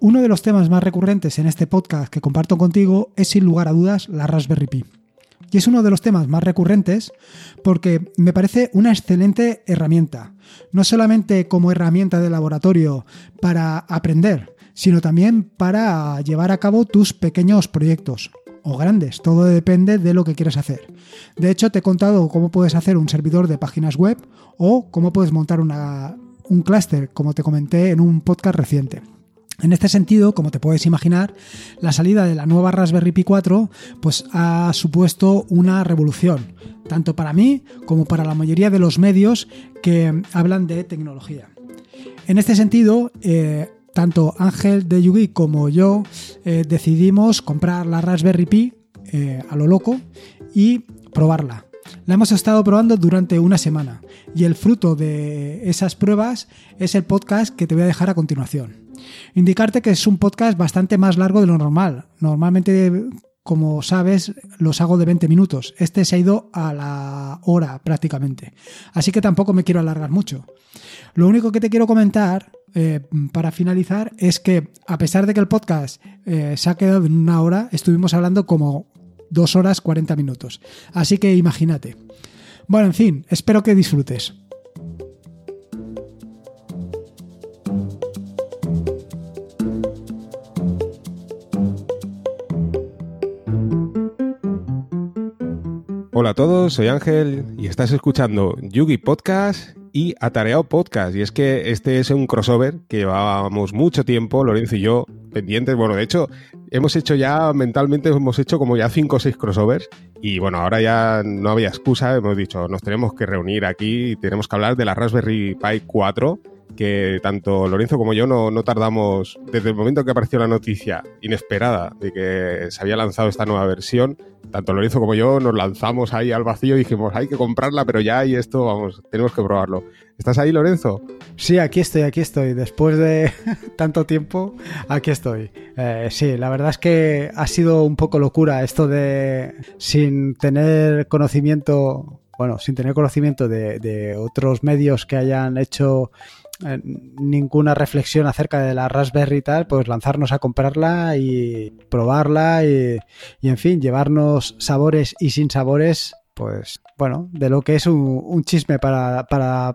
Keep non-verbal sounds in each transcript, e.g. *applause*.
Uno de los temas más recurrentes en este podcast que comparto contigo es sin lugar a dudas la Raspberry Pi. Y es uno de los temas más recurrentes porque me parece una excelente herramienta, no solamente como herramienta de laboratorio para aprender, sino también para llevar a cabo tus pequeños proyectos o grandes, todo depende de lo que quieras hacer. De hecho, te he contado cómo puedes hacer un servidor de páginas web o cómo puedes montar un clúster, como te comenté en un podcast reciente. En este sentido, como te puedes imaginar, la salida de la nueva Raspberry Pi 4 pues, ha supuesto una revolución, tanto para mí como para la mayoría de los medios que hablan de tecnología. En este sentido, eh, tanto Ángel de Yugi como yo eh, decidimos comprar la Raspberry Pi eh, a lo loco y probarla. La hemos estado probando durante una semana y el fruto de esas pruebas es el podcast que te voy a dejar a continuación. Indicarte que es un podcast bastante más largo de lo normal. Normalmente, como sabes, los hago de 20 minutos. Este se ha ido a la hora prácticamente. Así que tampoco me quiero alargar mucho. Lo único que te quiero comentar eh, para finalizar es que a pesar de que el podcast eh, se ha quedado en una hora, estuvimos hablando como dos horas 40 minutos. Así que imagínate. Bueno, en fin, espero que disfrutes. Hola a todos, soy Ángel y estás escuchando Yugi Podcast y Atareado Podcast. Y es que este es un crossover que llevábamos mucho tiempo, Lorenzo y yo, pendientes. Bueno, de hecho, hemos hecho ya, mentalmente, hemos hecho como ya cinco o seis crossovers. Y bueno, ahora ya no había excusa, hemos dicho, nos tenemos que reunir aquí y tenemos que hablar de la Raspberry Pi 4 que tanto Lorenzo como yo no, no, tardamos, desde el momento que apareció la noticia inesperada de que se había lanzado esta nueva versión, tanto Lorenzo como yo nos lanzamos ahí al vacío y dijimos, hay que comprarla, pero ya y esto, vamos, tenemos que probarlo. ¿Estás ahí, Lorenzo? Sí, aquí estoy, aquí estoy. Después de *laughs* tanto tiempo, aquí estoy. Eh, sí, la verdad es que ha sido un poco locura esto de, sin tener conocimiento bueno, sin tener conocimiento de, de, otros medios que hayan hecho eh, ninguna reflexión acerca de la Raspberry y tal, pues lanzarnos a comprarla y probarla y, en fin, llevarnos sabores y sin sabores pues bueno, de lo que es un, chisme para,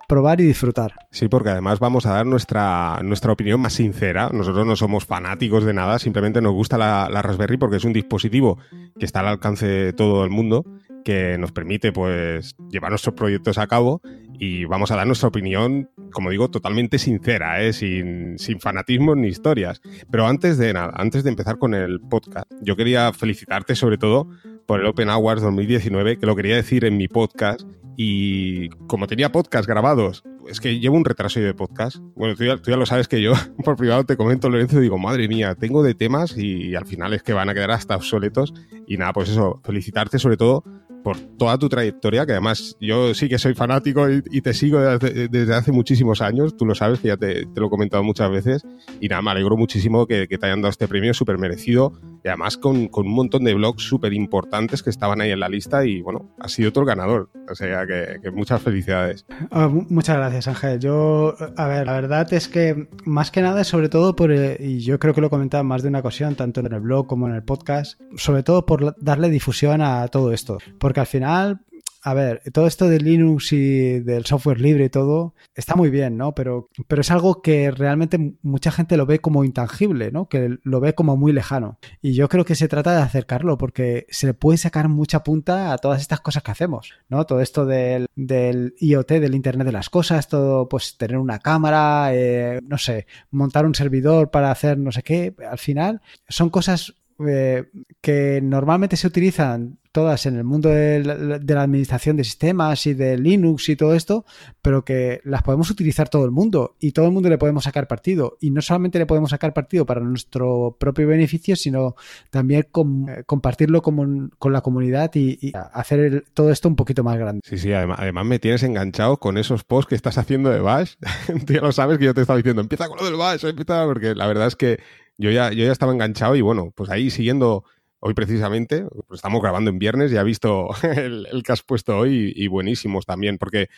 probar y disfrutar. Sí, porque además vamos a dar nuestra, nuestra opinión más sincera. Nosotros no somos fanáticos de nada, simplemente nos gusta la, la Raspberry porque es un dispositivo que está al alcance de todo el mundo que nos permite pues llevar nuestros proyectos a cabo y vamos a dar nuestra opinión, como digo, totalmente sincera, ¿eh? sin, sin fanatismos ni historias. Pero antes de nada, antes de empezar con el podcast, yo quería felicitarte sobre todo por el Open Awards 2019, que lo quería decir en mi podcast y como tenía podcast grabados, es que llevo un retraso de podcast. Bueno, tú ya, lo sabes que yo *laughs* por privado te comento, Lorenzo, y digo, madre mía, tengo de temas y al final es que van a quedar hasta obsoletos. Y nada, pues eso, felicitarte sobre todo por toda tu trayectoria, que además yo sí que soy fanático y, te sigo desde, hace muchísimos años, tú lo sabes, que ya te, lo he comentado muchas veces, y nada, me alegro muchísimo que, te hayan dado este premio súper merecido, y además con, con, un montón de blogs súper importantes que estaban ahí en la lista, y bueno, has sido el ganador, o sea que, muchas felicidades. Ah, muchas gracias, Ángel. Yo, a ver, la verdad es que más que nada, sobre todo por, eh, y yo creo que lo he comentado más de una ocasión, tanto en el blog como en el podcast, sobre todo por darle difusión a todo esto. Porque al final a ver, todo esto de Linux y del software libre y todo está muy bien, ¿no? Pero, pero es algo que realmente mucha gente lo ve como intangible, ¿no? Que lo ve como muy lejano. Y yo creo que se trata de acercarlo porque se le puede sacar mucha punta a todas estas cosas que hacemos, ¿no? Todo esto del, IoT, del Internet de las Cosas, todo, pues tener una cámara, eh, no sé, montar un servidor para hacer no sé qué. Al final son cosas eh, que normalmente se utilizan todas en el mundo de la, administración de sistemas y de Linux y todo esto, pero que las podemos utilizar todo el mundo y todo el mundo le podemos sacar partido. Y no solamente le podemos sacar partido para nuestro propio beneficio, sino también eh, compartirlo con, la comunidad y, hacer todo esto un poquito más grande. Sí, sí, además, además me tienes enganchado con esos posts que estás haciendo de Bash. *laughs* Tú ya lo sabes que yo te estaba diciendo, empieza con lo del Bash, empieza, porque la verdad es que yo ya, yo ya estaba enganchado y bueno, pues ahí siguiendo hoy precisamente, pues estamos grabando en viernes y ha visto *laughs* el, que has puesto hoy y buenísimos también, porque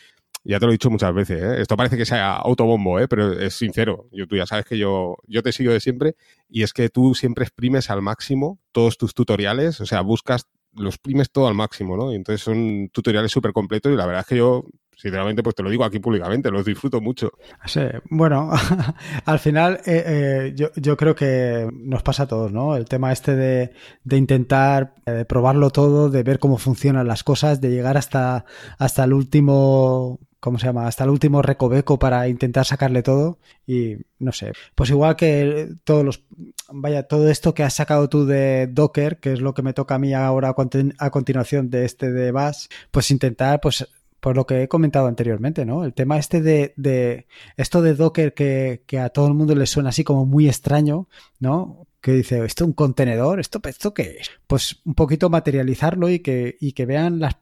Ya te lo he dicho muchas veces, ¿eh? Esto parece que sea autobombo, ¿eh? Pero es sincero. Yo, tú ya sabes que yo, yo te sigo de siempre y es que tú siempre exprimes al máximo todos tus tutoriales, o sea, buscas los exprimes todo al máximo, ¿no? Y entonces son tutoriales súper completos y la verdad es que yo sinceramente, pues te lo digo aquí públicamente, los disfruto mucho. Bueno, *laughs* al final eh, eh, yo, yo, creo que nos pasa a todos, ¿no? El tema este de, de intentar eh, probarlo todo, de ver cómo funcionan las cosas, de llegar hasta, hasta el último ¿cómo se llama? Hasta el último recoveco para intentar sacarle todo y no sé, pues igual que todos los, vaya, todo esto que has sacado tú de Docker, que es lo que me toca a mí ahora a continuación de este de Bash, pues intentar pues por lo que he comentado anteriormente, ¿no? El tema este de, de esto de Docker que, que, a todo el mundo le suena así como muy extraño, ¿no? Que dice, ¿esto es un contenedor? ¿Esto, ¿Esto qué es? Pues un poquito materializarlo y que, y que vean las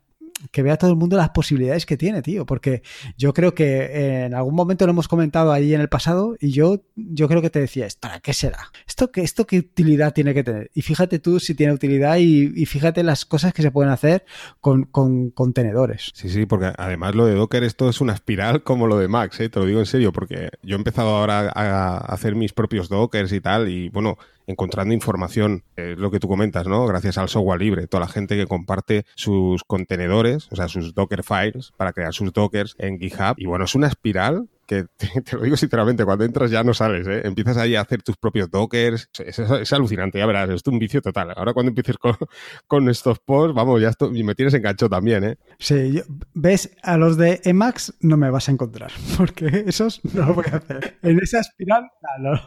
que vea todo el mundo las posibilidades que tiene, tío. Porque yo creo que en algún momento lo hemos comentado ahí en el pasado y yo, yo creo que te decía, ¿para qué será? ¿Esto qué, ¿Esto qué utilidad tiene que tener? Y fíjate tú si tiene utilidad y, fíjate las cosas que se pueden hacer con, contenedores. Sí, sí, porque además lo de Docker esto es una espiral como lo de Max, ¿eh? te lo digo en serio, porque yo he empezado ahora a hacer mis propios Dockers y tal y bueno, encontrando información, es lo que tú comentas, ¿no? Gracias al software libre, toda la gente que comparte sus contenedores, o sea, sus Docker files para crear sus Dockers en GitHub. Y bueno, es una espiral que *laughs* te, lo digo sinceramente, cuando entras ya no sales, ¿eh? Empiezas ahí a hacer tus propios dockers, es, alucinante, ya verás, es un vicio total. Ahora cuando empieces con, *laughs* estos posts, vamos, ya esto, y me tienes enganchado también, ¿eh? Sí, ves, a los de Emacs no me vas a encontrar, *laughs* porque esos no lo voy a hacer. En esa espiral, no.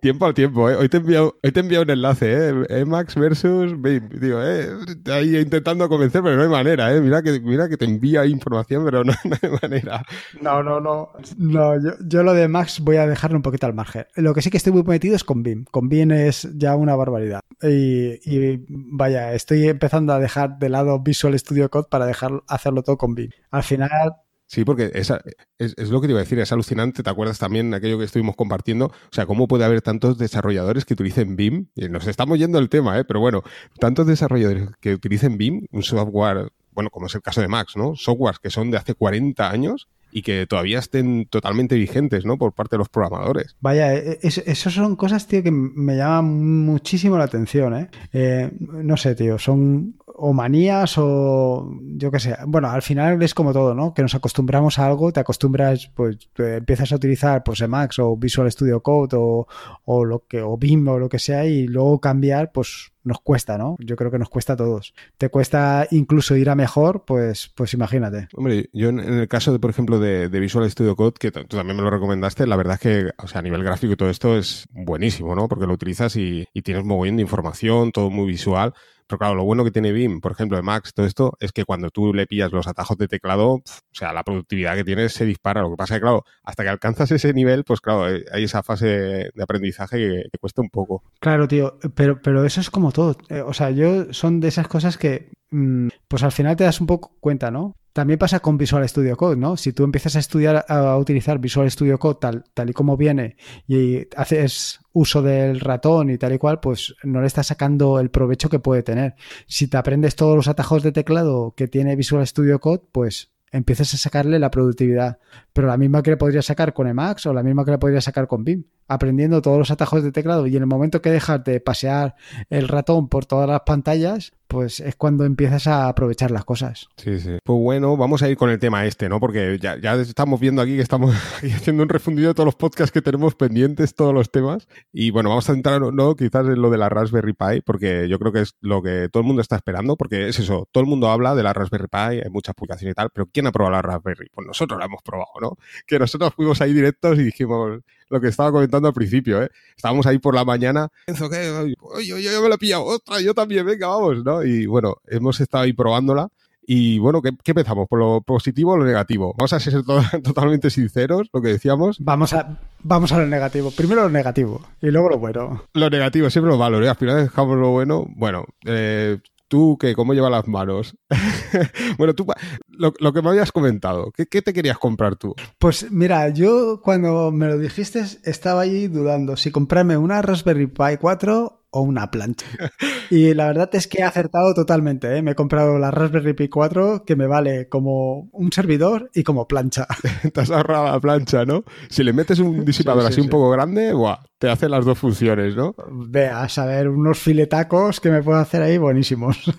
tiempo al tiempo, ¿eh? Hoy te he enviado, hoy te he un enlace, ¿eh? Emacs versus BIM, digo, ¿eh? Ahí intentando convencer, pero no hay manera, ¿eh? Mira que, mira que te envía información, pero no, no hay manera. No, no, no. No, yo, lo de Max voy a dejarlo un poquito al margen. Lo que sí que estoy muy metido es con BIM. Con BIM es ya una barbaridad. Y, vaya, estoy empezando a dejar de lado Visual Studio Code para dejar hacerlo todo con BIM. Al final, Sí, porque es, es, lo que te iba a decir, es alucinante. ¿Te acuerdas también de aquello que estuvimos compartiendo? O sea, ¿cómo puede haber tantos desarrolladores que utilicen BIM? Y nos estamos yendo el tema, ¿eh? pero bueno, tantos desarrolladores que utilicen BIM, un software, bueno, como es el caso de Max, ¿no? Softwares que son de hace 40 años y que todavía estén totalmente vigentes, ¿no? Por parte de los programadores. Vaya, e, e, eso son cosas, tío, que me llaman muchísimo la atención, ¿eh? ¿eh? no sé, tío, son o manías o yo qué sé. Bueno, al final es como todo, ¿no? Que nos acostumbramos a algo, te acostumbras, pues empiezas a utilizar pues Emacs o Visual Studio Code o, o lo que o BIM o lo que sea y luego cambiar, pues nos cuesta, ¿no? Yo creo que nos cuesta a todos. Te cuesta incluso ir a mejor, pues, pues imagínate. Hombre, yo en, el caso, de, por ejemplo, de, Visual Studio Code, que tú también me lo recomendaste, la verdad es que, o sea, a nivel gráfico y todo esto es buenísimo, ¿no? Porque lo utilizas y, y tienes muy bien de información, todo muy visual. Pero claro, lo bueno que tiene BIM, por ejemplo, de Max, todo esto, es que cuando tú le pillas los atajos de teclado, o sea, la productividad que tienes se dispara. Lo que pasa es que, claro, hasta que alcanzas ese nivel, pues claro, eh, hay esa fase de aprendizaje que, cuesta un poco. Claro, tío, pero, pero eso es como todo. Eh, o sea, yo son de esas cosas que, mm, pues al final te das un poco cuenta, ¿no? También pasa con Visual Studio Code, ¿no? Si tú empiezas a estudiar, a utilizar Visual Studio Code tal, tal y como viene y haces uso del ratón y tal y cual, pues no le estás sacando el provecho que puede tener. Si te aprendes todos los atajos de teclado que tiene Visual Studio Code, pues empiezas a sacarle la productividad, pero la misma que le podrías sacar con Emacs o la misma que le podrías sacar con BIM, aprendiendo todos los atajos de teclado y en el momento que dejas de pasear el ratón por todas las pantallas, pues es cuando empiezas a aprovechar las cosas. Sí, sí. Pues bueno, vamos a ir con el tema este, ¿no? Porque ya, estamos viendo aquí que estamos *laughs* haciendo un refundido de todos los podcasts que tenemos pendientes, todos los temas. Y bueno, vamos a entrar, ¿no? Quizás en lo de la Raspberry Pi, porque yo creo que es lo que todo el mundo está esperando, porque es eso, todo el mundo habla de la Raspberry Pi, hay muchas publicaciones y tal, pero ¿quién ha probado la Raspberry? Pues nosotros la hemos probado, ¿no? Que nosotros fuimos ahí directos y dijimos, lo que estaba comentando al principio, ¿eh? Estábamos ahí por la mañana, pienso que, oye, yo, yo me lo he pillado, otra, yo también, venga, vamos, ¿no? Y bueno, hemos estado ahí probándola. Y bueno, ¿qué, ¿qué, empezamos? ¿Por lo positivo o lo negativo? Vamos a ser *laughs* totalmente sinceros, lo que decíamos. Vamos a, vamos a lo negativo. Primero lo negativo y luego lo bueno. Lo negativo, siempre lo malo, ¿eh? Al final dejamos lo bueno. Bueno, eh, ¿Tú qué? ¿Cómo lleva las manos? *laughs* bueno, tú, lo, que me habías comentado, ¿qué, te querías comprar tú? Pues mira, yo cuando me lo dijiste estaba ahí dudando si comprarme una Raspberry Pi 4 o una plancha. *laughs* Y la verdad es que he acertado totalmente. ¿eh? Me he comprado la Raspberry Pi 4 que me vale como un servidor y como plancha. *laughs* Te has ahorrado la plancha, ¿no? Si le metes un disipador así un poco grande, ¡buah! Te hace las dos funciones, ¿no? Ve a saber unos filetacos que me puedo hacer ahí buenísimos. *laughs*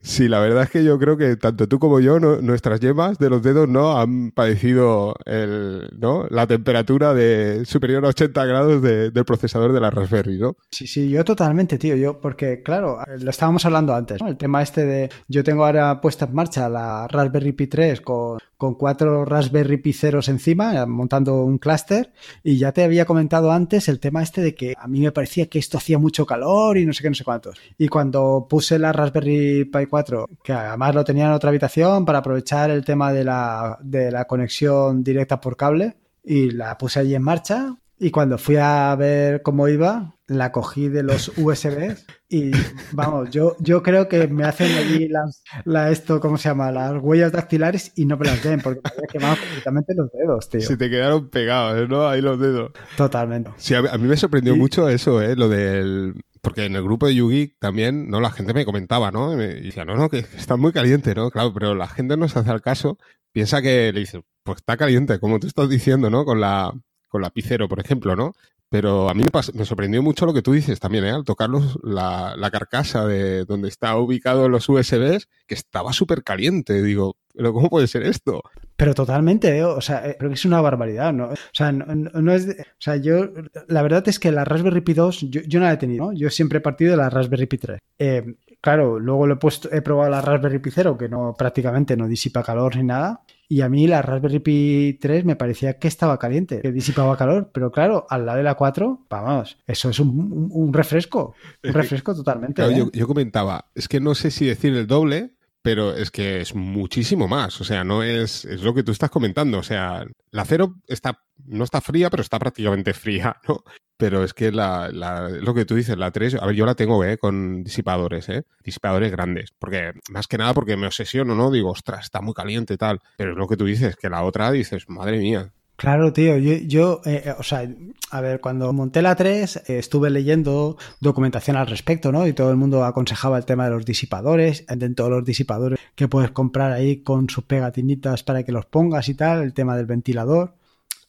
Sí, la verdad es que yo creo que tanto tú como yo, nuestras yemas de los dedos no han padecido el, ¿no? la temperatura de superior a 80 grados del procesador de la Raspberry, ¿no? Sí, sí, yo totalmente, tío. Yo, porque, claro, lo estábamos hablando antes, ¿no? El tema este de. Yo tengo ahora puesta en marcha la Raspberry Pi 3 con, con cuatro Raspberry Pi ceros encima, montando un clúster, y ya te había comentado antes el tema este de que a mí me parecía que esto hacía mucho calor y no sé qué, no sé cuántos. Y cuando puse la Raspberry Pi 4, que además lo tenía en otra habitación para aprovechar el tema de la, de la conexión directa por cable, y la puse allí en marcha, y cuando fui a ver cómo iba, la cogí de los USB y vamos, yo, yo creo que me hacen allí las, la esto, ¿cómo se llama? Las huellas dactilares y no me las den porque me había quemado completamente los dedos, tío. Se te quedaron pegados, ¿no? Ahí los dedos. Totalmente. Sí, a, mí me sorprendió mucho eso, ¿eh? Lo del... Porque en el grupo de Yugi también, ¿no? La gente me comentaba, ¿no? Y me decía, no, no, que está muy caliente, ¿no? Claro, pero la gente no se hace al caso. Piensa que le dice, pues está caliente, como tú estás diciendo, ¿no? Con la, con la Picero, por ejemplo, ¿no? Pero a mí me, sorprendió mucho lo que tú dices también, ¿eh? Al tocar la, la, carcasa de donde está ubicado los USBs, que estaba súper caliente. Digo, ¿pero cómo puede ser esto? Pero totalmente, ¿eh? o sea, eh, creo que es una barbaridad, ¿no? O sea, no, es... o sea, yo... La verdad es que la Raspberry Pi 2 yo, yo no la he tenido, ¿no? Yo siempre he partido de la Raspberry Pi 3. Eh, claro, luego lo he, puesto, he probado la Raspberry Pi 0, que no prácticamente no disipa calor ni nada. Y a mí la Raspberry Pi 3 me parecía que estaba caliente, que disipaba calor, pero claro, al lado de la 4, vamos, eso es un, refresco, un refresco totalmente. ¿eh? yo, comentaba, es que no sé si decir el doble, pero es que es muchísimo más, o sea, no es, es lo que tú estás comentando, o sea, la 0 está, no está fría, pero está prácticamente *laughs* fría, ¿no? Pero es que la, lo que tú dices, la 3, a ver, yo la tengo, ¿eh? Con disipadores, ¿eh? Disipadores grandes. Porque, más que nada porque me obsesiono, ¿no? Digo, ostras, está muy caliente tal. Pero es lo que tú dices, que la otra dices, madre mía, Claro, tío, yo, yo eh, eh, o sea, a ver, cuando monté la 3 eh, estuve leyendo documentación al respecto, ¿no? Y todo el mundo aconsejaba el tema de los disipadores, dentro de los disipadores que puedes comprar ahí con sus pegatinitas para que los pongas y tal, el tema del ventilador.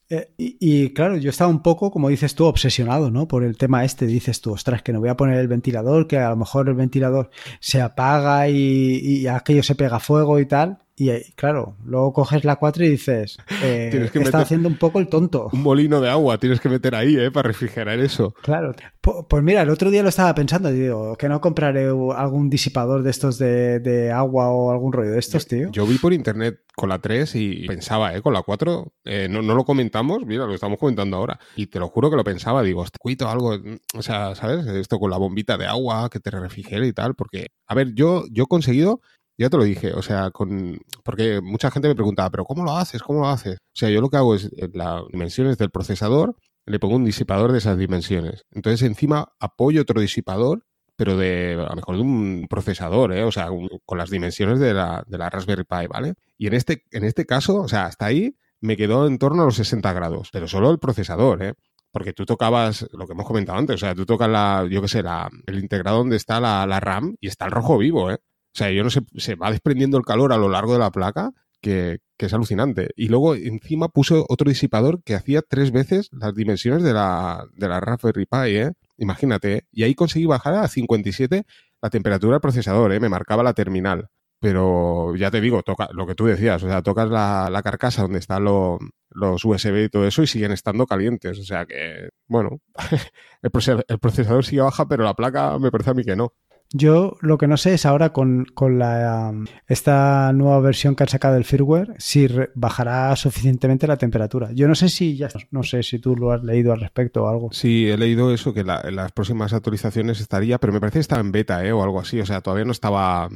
Eh, y, claro, yo estaba un poco, como dices tú, obsesionado, ¿no? Por el tema este. Dices tú, ostras, que no voy a poner el ventilador, que a lo mejor el ventilador se apaga y aquello se pega fuego y tal. Y claro, luego coges la 4 y dices, *laughs* eh, está haciendo un poco el tonto. Un molino de agua tienes que meter ahí, ¿eh? Para refrigerar eso. Claro. Pues, mira, el otro día lo estaba pensando digo, que no compraré algún disipador de estos de, agua o algún rollo de estos, tío. Yo vi por internet con la 3 y pensaba, ¿eh? Con la 4, eh, no, no, lo comentamos, mira, lo estamos comentando ahora. Y te lo juro que lo pensaba, digo, cuito algo, o sea, ¿sabes? Esto con la bombita de agua que te refrigere y tal, porque, a ver, yo, yo he conseguido ya te lo dije, o sea, con porque mucha gente me preguntaba, pero ¿cómo lo haces? ¿Cómo lo haces? O sea, yo lo que hago es en las dimensiones del procesador, le pongo un disipador de esas dimensiones. Entonces, encima apoyo otro disipador, pero de a lo mejor de un procesador, ¿eh? o sea, con las dimensiones de la, de la Raspberry Pi, ¿vale? Y en este, en este caso, o sea, hasta ahí me quedó en torno a los 60 grados, pero solo el procesador, ¿eh? Porque tú tocabas lo que hemos comentado antes, o sea, tú tocas la, yo qué sé, la, el integrado donde está la, la RAM y está el rojo vivo, ¿eh? O sea, yo no sé, se va desprendiendo el calor a lo largo de la placa que, es alucinante. Y luego encima puse otro disipador que hacía tres veces las dimensiones de la, de la Raspberry Pi, ¿eh? Imagínate. ¿eh? Y ahí conseguí bajar a 57 la temperatura del procesador, ¿eh? Me marcaba la terminal. Pero ya te digo, toca lo que tú decías, o sea, tocas la, carcasa donde están los USB y todo eso y siguen estando calientes. O sea que, bueno, *laughs* el, el procesador sigue baja, pero la placa me parece a mí que no. Yo lo que no sé es ahora con, la, esta nueva versión que han sacado del firmware si bajará suficientemente la temperatura. Yo no sé si ya no sé si tú lo has leído al respecto o algo. Sí, he leído eso que en las próximas actualizaciones estaría, pero me parece que estaba en beta ¿eh? o algo así. O sea, todavía no estaba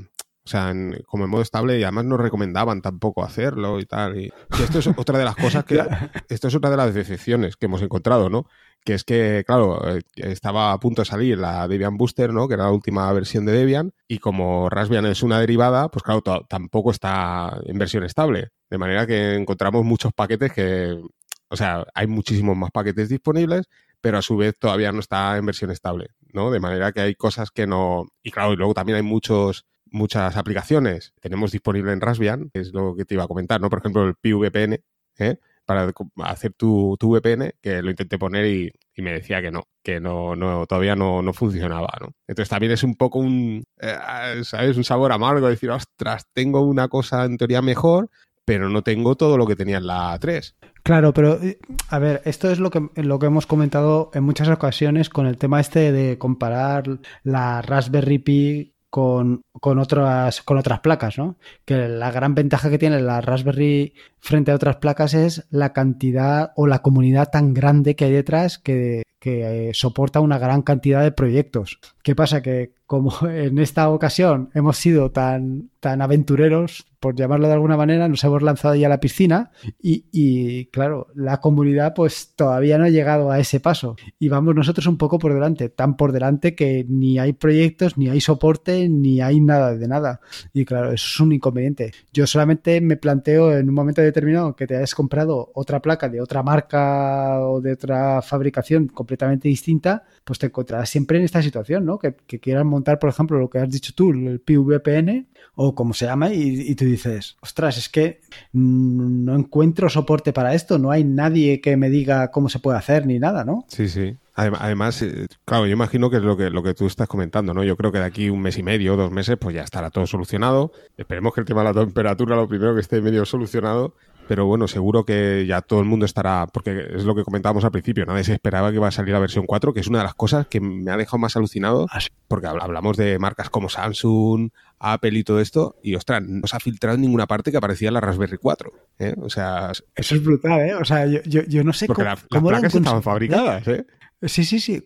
o sea, como en modo estable y además no recomendaban tampoco hacerlo y tal. Y, esto es *laughs* otra de las cosas que... *laughs* esto es otra de las decepciones que hemos encontrado, ¿no? Que es que, claro, eh, estaba a punto de salir la Debian Booster, ¿no? Que era la última versión de Debian. Y como Raspbian es una derivada, pues claro, tampoco está en versión estable. De manera que encontramos muchos paquetes que... O sea, hay muchísimos más paquetes disponibles, pero a su vez todavía no está en versión estable. ¿no? De manera que hay cosas que no... Y claro, y luego también hay muchos muchas aplicaciones tenemos disponible en Raspbian, es lo que te iba a comentar, ¿no? Por ejemplo, el PVPN, ¿eh? para hacer tu, tu, VPN, que lo intenté poner y, me decía que no, que no, no todavía no, no, funcionaba, ¿no? Entonces también es un poco un, eh, ¿sabes? Un sabor amargo decir, ostras, tengo una cosa en teoría mejor, pero no tengo todo lo que tenía en la 3. Claro, pero a ver, esto es lo que, lo que hemos comentado en muchas ocasiones con el tema este de comparar la Raspberry Pi con, con, otras, con otras placas, ¿no? Que la gran ventaja que tiene la Raspberry frente a otras placas es la cantidad o la comunidad tan grande que hay detrás que, que eh, soporta una gran cantidad de proyectos. ¿Qué pasa? Que como *laughs* en esta ocasión hemos sido tan, tan aventureros, por llamarlo de alguna manera, nos hemos lanzado ya a la piscina y, y, claro, la comunidad pues todavía no ha llegado a ese paso y vamos nosotros un poco por delante, tan por delante que ni hay proyectos, ni hay soporte, ni hay nada de nada. Y claro, eso es un inconveniente. Yo solamente me planteo en un momento determinado que te hayas comprado otra placa de otra marca o de otra fabricación completamente distinta, pues te encontrarás siempre en esta situación, ¿no? Que, que quieran montar, por ejemplo, lo que has dicho tú, el PVPN o como se llama, y, y, tú dices, ostras, es que no encuentro soporte para esto, no hay nadie que me diga cómo se puede hacer ni nada, ¿no? Sí, sí. Además, eh, claro, yo imagino que es lo que, lo que tú estás comentando, ¿no? Yo creo que de aquí un mes y medio, dos meses, pues ya estará todo solucionado. Esperemos que el tema de la temperatura, lo primero que esté medio solucionado, pero bueno, seguro que ya todo el mundo estará, porque es lo que comentábamos al principio, nadie se esperaba que iba a salir la versión 4, que es una de las cosas que me ha dejado más alucinado, Ah, porque hablamos de marcas como Samsung, Apple y todo esto, y ostras, no se ha filtrado en ninguna parte que aparecía la Raspberry 4. ¿eh? O sea, eso es brutal, ¿eh? O sea, yo, yo, yo no sé porque cómo, la, las placas estaban fabricadas, ¿eh? Sí, sí, sí.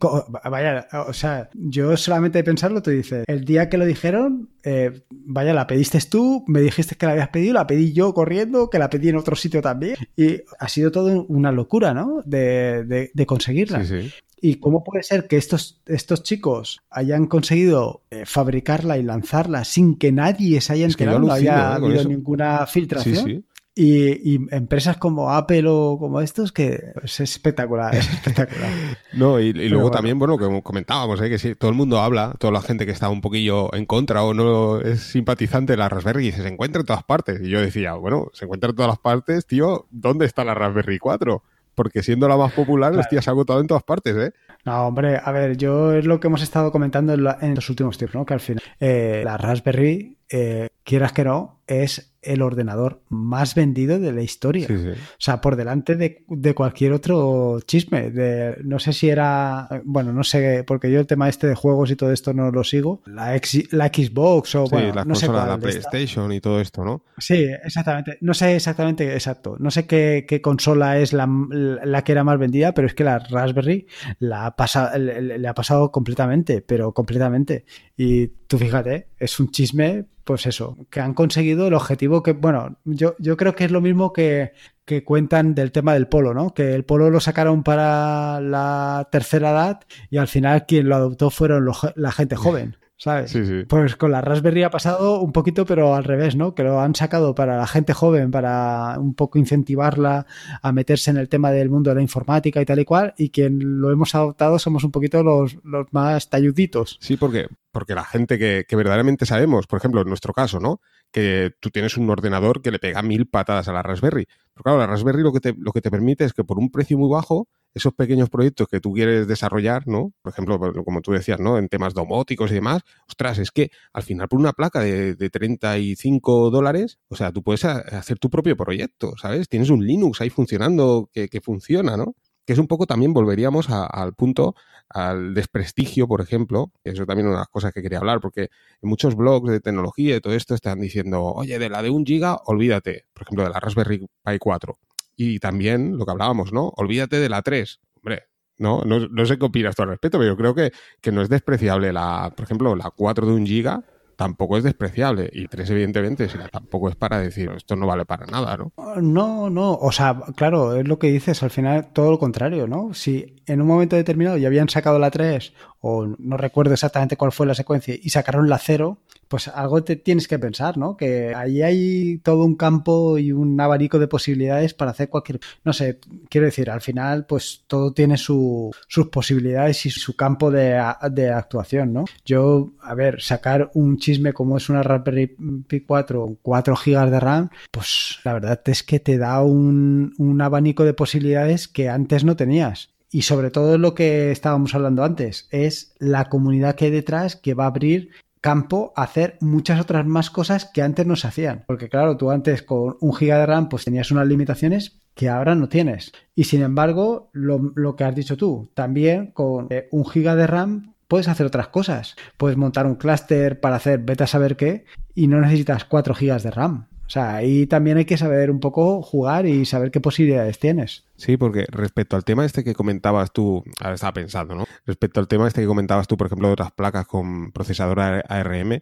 Vaya, o sea, yo solamente de pensarlo, tú dices, el día que lo dijeron, eh, vaya, la pediste tú, me dijiste que la habías pedido, la pedí yo corriendo, que la pedí en otro sitio también. Y ha sido todo una locura, ¿no? De, de, de conseguirla. Sí, sí. ¿Y cómo puede ser que estos, estos chicos hayan conseguido eh, fabricarla y lanzarla sin que nadie se haya Es que enterado? no haya ¿eh? habido eso. ninguna filtración. Sí, sí. Y, y empresas como Apple o como estos, que es espectacular, es espectacular. *laughs* No, y, y luego bueno. también, bueno, como comentábamos, ¿eh? que sí, todo el mundo habla, toda la gente que está un poquillo en contra o no es simpatizante de la Raspberry, se encuentra en todas partes. Y yo decía, bueno, se encuentra en todas las partes, tío, ¿dónde está la Raspberry 4? Porque siendo la más popular, Claro. hostia, se ha agotado en todas partes, ¿eh? No, hombre, a ver, yo es lo que hemos estado comentando en, la- en los últimos tiempos, ¿no? Que al final eh, la Raspberry, eh, quieras que no, es el ordenador más vendido de la historia. Sí, sí. O sea, por delante de, de cualquier otro chisme. De, no sé si era. Bueno, no sé, porque yo el tema este de juegos y todo esto no lo sigo. La, X- la Xbox o Sí, bueno, las no sé cuál la. PlayStation y todo esto, ¿no? Sí, exactamente. No sé exactamente, exacto. No sé qué, qué consola es la, la que era más vendida, pero es que la Raspberry la ha le ha pasado completamente, pero completamente. Y tú fíjate, es un chisme, pues eso, que han conseguido el objetivo que, bueno, yo, yo creo que es lo mismo que, que cuentan del tema del polo, ¿no? Que el polo lo sacaron para la tercera edad y al final quien lo adoptó fueron los la gente joven, ¿sabes? Sí, sí. Pues con la Raspberry ha pasado un poquito, pero al revés, ¿no? Que lo han sacado para la gente joven, para un poco incentivarla a meterse en el tema del mundo de la informática y tal y cual, y quien lo hemos adoptado somos un poquito los, los más talluditos. Sí, porque, porque la gente que, que verdaderamente sabemos, por ejemplo, en nuestro caso, ¿no? Que tú tienes un ordenador que le pega mil patadas a la Raspberry. Pero claro, la Raspberry lo que te, lo que te permite es que por un precio muy bajo, esos pequeños proyectos que tú quieres desarrollar, ¿no? Por ejemplo, como tú decías, ¿no? En temas domóticos y demás, ostras, es que al final por una placa de, de 35 dólares, o sea, tú puedes hacer tu propio proyecto, ¿sabes? Tienes un Linux ahí funcionando que, que funciona, ¿no? Que es un poco también volveríamos a- al punto al desprestigio, por ejemplo, eso también es una cosas que quería hablar, porque en muchos blogs de tecnología y todo esto están diciendo, oye, de la de un giga, olvídate, por ejemplo, de la Raspberry Pi 4. Y también lo que hablábamos, ¿no? Olvídate de la 3. Hombre, no, no, no sé qué opinas tú al respecto, pero yo creo que, que no es despreciable la, por ejemplo, la 4 de un giga tampoco es despreciable. Y 3, evidentemente, tampoco es para decir, esto no vale para nada, ¿no? No, no, o sea, claro, es lo que dices, al final todo lo contrario, ¿no? Si en un momento determinado ya habían sacado la 3, o no recuerdo exactamente cuál fue la secuencia, y sacaron la 0, pues algo te tienes que pensar, ¿no? Que ahí hay todo un campo y un abanico de posibilidades para hacer cualquier, no sé, quiero decir, al final, pues todo tiene sus posibilidades y su campo de, actuación, ¿no? Yo, a ver, sacar un chisme como es una Raspberry Pi 4, 4 GB de RAM, pues la verdad es que te da un, un abanico de posibilidades que antes no tenías. Y sobre todo lo que estábamos hablando antes, es la comunidad que hay detrás que va a abrir campo hacer muchas otras más cosas que antes no se hacían. Porque claro, tú antes con un giga de RAM pues tenías unas limitaciones que ahora no tienes. Y sin embargo, lo, que has dicho tú, también con eh, un giga de RAM puedes hacer otras cosas. Puedes montar un clúster para hacer beta saber qué y no necesitas 4 gigas de RAM. O sea, ahí también hay que saber un poco jugar y saber qué posibilidades tienes. Sí, porque respecto al tema este que comentabas tú, ahora estaba pensando, ¿no? Respecto al tema este que comentabas tú, por ejemplo, de otras placas con procesador ARM,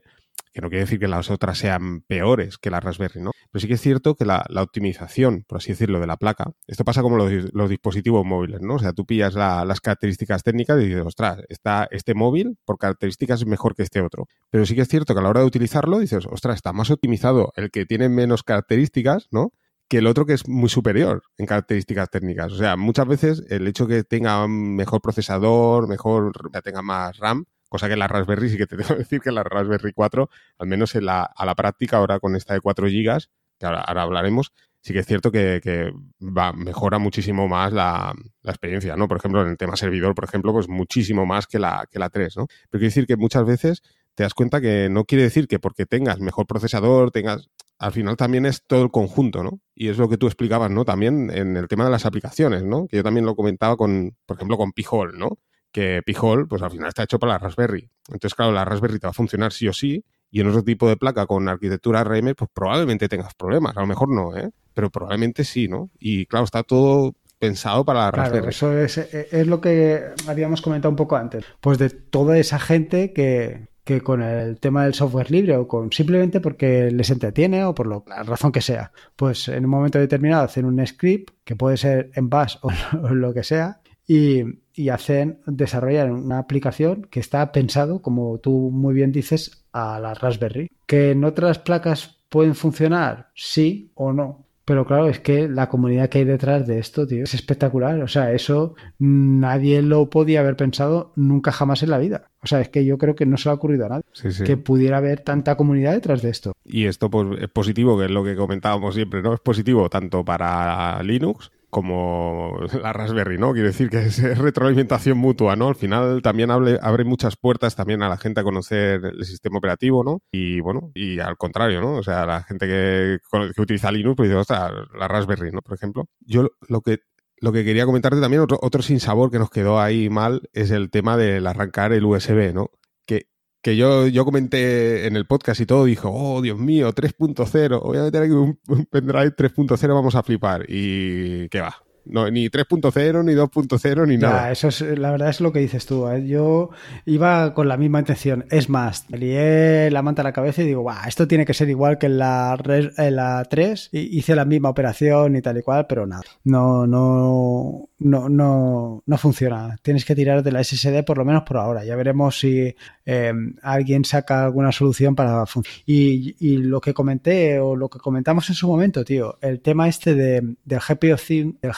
que no quiere decir que las otras sean peores que la Raspberry, ¿no? Pero sí que es cierto que la, optimización, por así decirlo, de la placa, esto pasa como los, los dispositivos móviles, ¿no? O sea, tú pillas las características técnicas y dices, ostras, está, este móvil por características es mejor que este otro. Pero sí que es cierto que a la hora de utilizarlo dices, ostras, está más optimizado el que tiene menos características, ¿no? que el otro que es muy superior en características técnicas. O sea, muchas veces el hecho que tenga mejor procesador, mejor, tenga más RAM, Cosa que la Raspberry sí que te *laughs* tengo que decir que la Raspberry 4, al menos a la práctica, ahora con esta de 4 GB, que ahora, hablaremos, sí que es cierto que, mejora muchísimo más la, experiencia, ¿no? Por ejemplo, en el tema servidor, por ejemplo, pues muchísimo más que la, que la 3, ¿no? Pero quiere decir que muchas veces te das cuenta que no quiere decir que porque tengas mejor procesador, tengas... Al final también es todo el conjunto, ¿no? Y es lo que tú explicabas, ¿no? También en el tema de las aplicaciones, ¿no? Que yo también lo comentaba con, por ejemplo, con Pijol, ¿no? Que Pijol, pues al final está hecho para la Raspberry. Entonces, claro, la Raspberry te va a funcionar sí o sí, y en otro tipo de placa con arquitectura RM, pues probablemente tengas problemas. A lo mejor no, ¿eh? Pero probablemente sí, ¿no? Y claro, está todo pensado para la Raspberry. Claro, eso es, es lo que habíamos comentado un poco antes. Pues de toda esa gente que, que con el tema del software libre o con simplemente porque les entretiene o por lo, la razón que sea, pues en un momento determinado hacen un script que puede ser en Bash o, *laughs* o lo que sea y, y hacen desarrollar una aplicación que está pensado, como tú muy bien dices, a la Raspberry. Que en otras placas pueden funcionar, sí o no. Pero claro, es que la comunidad que hay detrás de esto, tío, es espectacular. O sea, eso nadie lo podía haber pensado nunca jamás en la vida. O sea, es que yo creo que no se le ha ocurrido a nadie que pudiera haber tanta comunidad detrás de esto. Y esto pues, es positivo, que es lo que comentábamos siempre, ¿no? Es positivo tanto para Linux como la Raspberry, ¿no? Quiero decir que es retroalimentación mutua, ¿no? Al final también abre, muchas puertas también a la gente a conocer el sistema operativo, ¿no? Y bueno, y al contrario, ¿no? O sea, la gente que, que utiliza Linux, pues dice, o sea, la Raspberry, ¿no? Por ejemplo. Yo lo que lo que quería comentarte también, otro, otro sinsabor que nos quedó ahí mal, es el tema del arrancar el USB, ¿no? que yo, yo comenté en el podcast y todo, dijo, oh, Dios mío, 3.0, voy a meter aquí un, pendrive 3.0, vamos a flipar. Y qué va, no, ni 3.0, ni 2.0, ni nada. Eso es, la verdad es lo que dices tú. ¿eh? Yo iba con la misma intención. Es más, me lié la manta a la cabeza y digo, esto tiene que ser igual que en la, en la 3. Y hice la misma operación y tal y cual, pero nada. No, no, no, no, no funciona. Tienes que tirar de la SSD por lo menos por ahora. Ya veremos si eh, alguien saca alguna solución para funcionar. Y, y, lo que comenté o lo que comentamos en su momento, tío, el tema este de, del GPO, del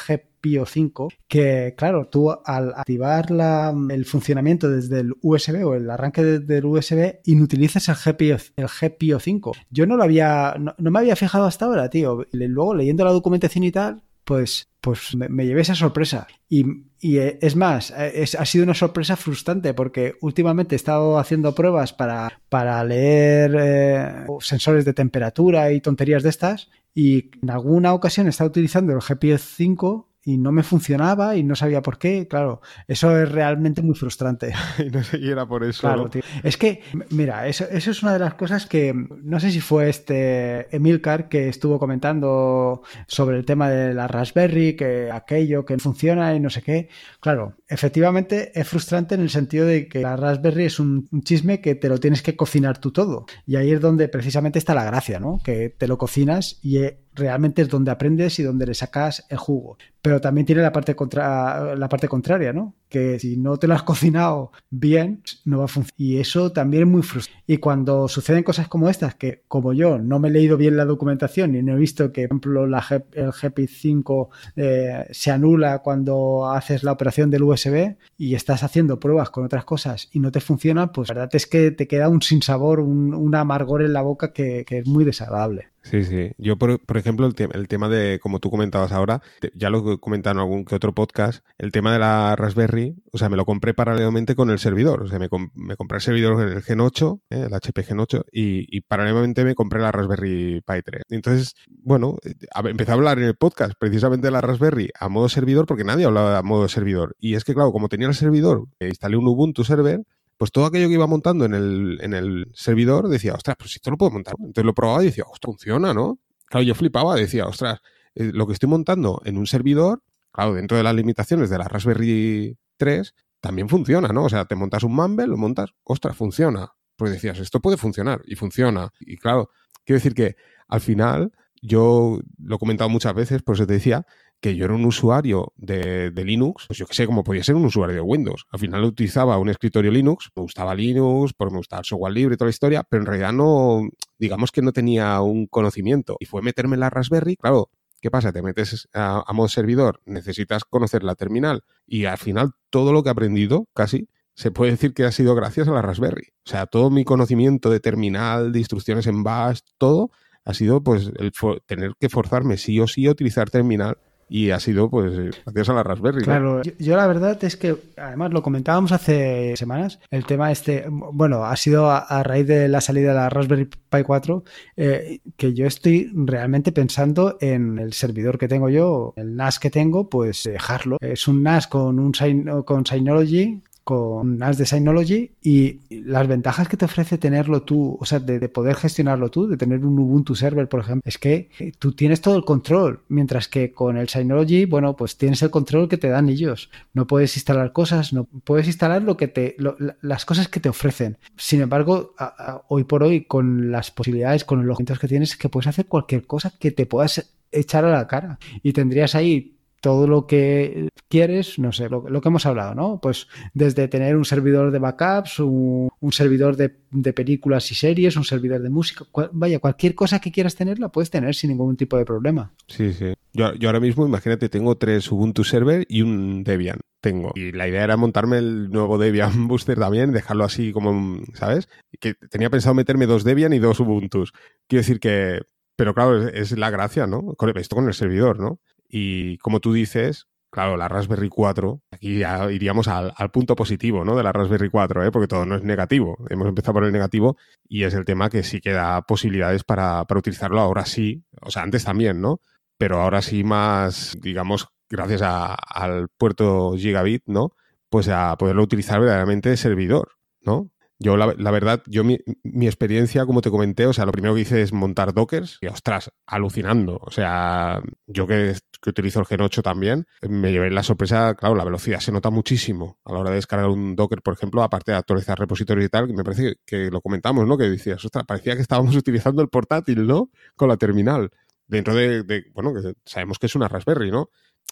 GPIO 5, que claro, tú al activar la, el funcionamiento desde el USB o el arranque desde el USB, inutilizas el GPIO, el GPIO 5. Yo no lo había, no, me había fijado hasta ahora, tío. Luego leyendo la documentación y tal, pues, pues me, llevé esa sorpresa. Y, eh, es más, eh, ha sido una sorpresa frustrante porque últimamente he estado haciendo pruebas para, para leer eh, sensores de temperatura y tonterías de estas. Y en alguna ocasión estado utilizando el GPS 5 y no me funcionaba y no sabía por qué. Claro, eso es realmente muy frustrante. *laughs* y no sé era por eso. Claro, tío. Es que, mira, eso, eso, es una de las cosas que no sé si fue este Emilcar que estuvo comentando sobre el tema de la Raspberry, que aquello que funciona y no sé qué. Claro, efectivamente es frustrante en el sentido de que la Raspberry es un, chisme que te lo tienes que cocinar tú todo. Y ahí es donde precisamente está la gracia, ¿no? Que te lo cocinas y realmente es donde aprendes y donde le sacas el jugo. Pero también tiene la parte, contra, la parte contraria, ¿no? Que si no te lo has *laughs* cocinado bien, no va a funcionar. Y eso también es muy frustrante. Y cuando suceden cosas como estas, que como yo no me he leído bien la documentación y no he visto que, por ejemplo, la el GPI 5 eh, se anula cuando haces la operación del USB y estás haciendo pruebas con otras cosas y no te funciona, pues la verdad es que te queda un sinsabor, un, un amargor en la boca que es muy desagradable. Sí, sí. Yo, por, ejemplo, el, el, tema de, como tú comentabas ahora, ya lo he comentado en algún que otro podcast, el tema de la Raspberry, o sea, me lo compré paralelamente con el servidor. O sea, me, me compré el servidor, el Gen 8, eh, el HP Gen 8, y, y, paralelamente me compré la Raspberry Pi 3. Entonces, bueno, empecé a hablar en el podcast precisamente de la Raspberry a modo servidor, porque nadie hablaba a modo servidor. Y es que, claro, como tenía el servidor, instalé un Ubuntu server, pues todo aquello que iba montando en el, en el servidor decía, ostras, pues esto lo puedo montar. Entonces lo probaba y decía, ostras, funciona, ¿no? Claro, yo flipaba, decía, ostras, eh, lo que estoy montando en un servidor, claro, dentro de las limitaciones de la Raspberry 3, también funciona, ¿no? O sea, te montas un Mumble, lo montas, ostras, funciona. Pues decías, esto puede funcionar y funciona. Y claro, quiero decir que al final, yo lo he comentado muchas veces, por eso te decía, que yo era un usuario de, Linux, pues yo que sé cómo podía ser un usuario de Windows. Al final utilizaba un escritorio Linux, me gustaba Linux, porque me gustaba el software libre y toda la historia, pero en realidad no, digamos que no tenía un conocimiento. Y fue meterme en la Raspberry, claro, ¿qué pasa? Te metes a, modo servidor, necesitas conocer la terminal y al final todo lo que he aprendido, casi, se puede decir que ha sido gracias a la Raspberry. O sea, todo mi conocimiento de terminal, de instrucciones en bash, todo ha sido pues el tener que forzarme sí o sí a utilizar terminal y ha sido pues gracias a la Raspberry. Claro, yo, la verdad es que además lo comentábamos hace semanas, el tema este, bueno, ha sido a, raíz de la salida de la Raspberry Pi 4 eh, que yo estoy realmente pensando en el servidor que tengo yo, el NAS que tengo, pues dejarlo. Es un NAS con un con Synology con NAS de Synology y las ventajas que te ofrece tenerlo tú, o sea, de, poder gestionarlo tú, de tener un Ubuntu server, por ejemplo, es que eh, tú tienes todo el control, mientras que con el Synology, bueno, pues tienes el control que te dan ellos. No puedes instalar cosas, no puedes instalar lo que te, las cosas que te ofrecen. Sin embargo, hoy por hoy, con las posibilidades, con los objetos que tienes, es que puedes hacer cualquier cosa que te puedas echar a la cara y tendrías ahí todo lo que quieres, no sé, lo, que hemos hablado, ¿no? Pues desde tener un servidor de backups, un, servidor de, películas y series, un servidor de música, vaya, cualquier cosa que quieras tener la puedes tener sin ningún tipo de problema. Sí, sí. Yo, ahora mismo, imagínate, tengo tres Ubuntu Server y un Debian. Tengo. Y la idea era montarme el nuevo Debian *laughs* Booster también, dejarlo así como, ¿sabes? Que tenía pensado meterme dos Debian y dos Ubuntus. Quiero decir que pero claro, es, es, la gracia, ¿no? Esto con el servidor, ¿no? Y como tú dices, claro, la Raspberry 4, aquí ya iríamos al, punto positivo, ¿no? De la Raspberry 4, ¿eh? porque todo no es negativo. Hemos empezado por el negativo y es el tema que sí que da posibilidades para, utilizarlo ahora sí, o sea, antes también, ¿no? Pero ahora sí más, digamos, gracias al puerto gigabit, ¿no? Pues a poderlo utilizar verdaderamente de servidor, ¿no? Yo, la, verdad, yo mi, experiencia, como te comenté, o sea, lo primero que hice es montar dockers y, ostras, alucinando. O sea, yo que, utilizo el Gen 8 también, me llevé la sorpresa, claro, la velocidad se nota muchísimo a la hora de descargar un docker, por ejemplo, aparte de actualizar repositorios y tal, que me parece que, lo comentamos, ¿no? Que decías, ostras, parecía que estábamos *laughs* utilizando el portátil, ¿no? Con la terminal. Dentro de, de bueno, que sabemos que es una Raspberry, ¿no?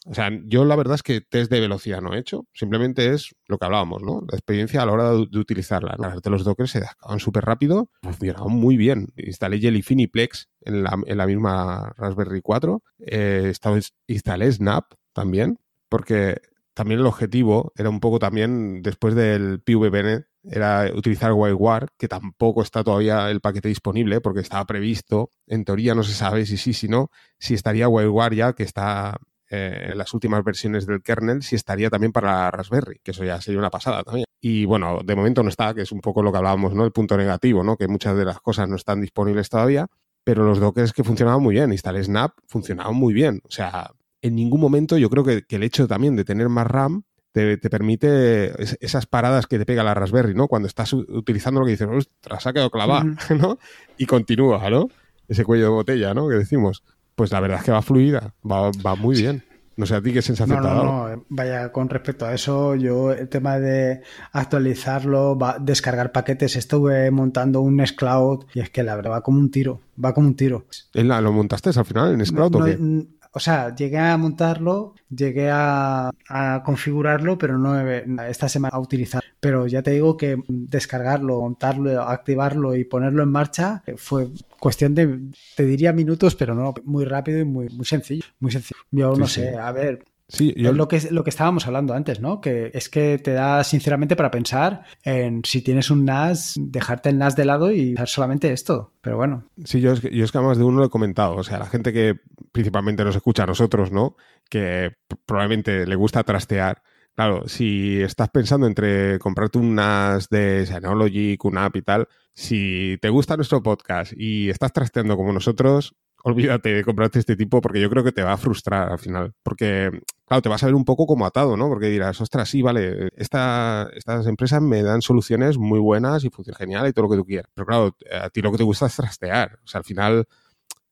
O sea, yo la verdad es que test de velocidad no he hecho, simplemente es lo que hablábamos, ¿no? La experiencia a la hora de, utilizarla. Las de los dockers se acaban súper rápido, funcionaban muy bien. Instalé Jellyfin y Plex en la, misma Raspberry 4, eh, instalé Snap también, porque también el objetivo era un poco también, después del PVPN, era utilizar WireGuard, que tampoco está todavía el paquete disponible porque estaba previsto. En teoría no se sabe si sí, si no, si estaría WireGuard ya, que está eh, en las últimas versiones del kernel si estaría también para Raspberry, que eso ya sería una pasada también. Y bueno, de momento no está, que es un poco lo que hablábamos, ¿no? El punto negativo, ¿no? Que muchas de las cosas no están disponibles todavía, pero los dockers que funcionaban muy bien, instalé Snap, funcionaban muy bien. O sea, en ningún momento yo creo que, el hecho también de tener más RAM te, permite esas paradas que te pega la Raspberry, ¿no? Cuando estás utilizando lo que dices, ostras, ha quedado clavada, *laughs* ¿no? Y continúa, ¿no? Ese cuello de botella, ¿no? Que decimos. Pues la verdad es que va fluida, va, va muy bien. No sé a ti qué sensación no, te ha no, dado. No, vaya, con respecto a eso, yo el tema de actualizarlo, va, descargar paquetes, estuve montando un Nextcloud y es que la verdad va como un tiro, va como un tiro. ¿Lo montaste al final en no, o qué? o sea, llegué a montarlo, llegué a, a, configurarlo, pero no esta semana a utilizar. Pero ya te digo que descargarlo, montarlo, activarlo y ponerlo en marcha fue cuestión de, te diría minutos, pero no, muy rápido y muy, muy sencillo. Muy sencillo. Yo sí, no sé, sí. a ver, Sí, yo... Lo que, lo que estábamos hablando antes, ¿no? Que es que te da sinceramente para pensar en si tienes un NAS, dejarte el NAS de lado y usar solamente esto. Pero bueno. Sí, yo es, que, yo es que además de uno lo he comentado. O sea, la gente que principalmente nos escucha a nosotros, ¿no? Que probablemente le gusta trastear. Claro, si estás pensando entre comprarte un NAS de Synology, QNAP y tal, si te gusta nuestro podcast y estás trasteando como nosotros, *laughs* olvídate de comprarte este tipo porque yo creo que te va a frustrar al final. Porque, claro, te vas a ver un poco como atado, ¿no? Porque dirás, ostras, sí, vale, esta, estas empresas me dan soluciones muy buenas y funciona genial y todo lo que tú quieras. Pero claro, a ti lo que te gusta es trastear. O sea, al final,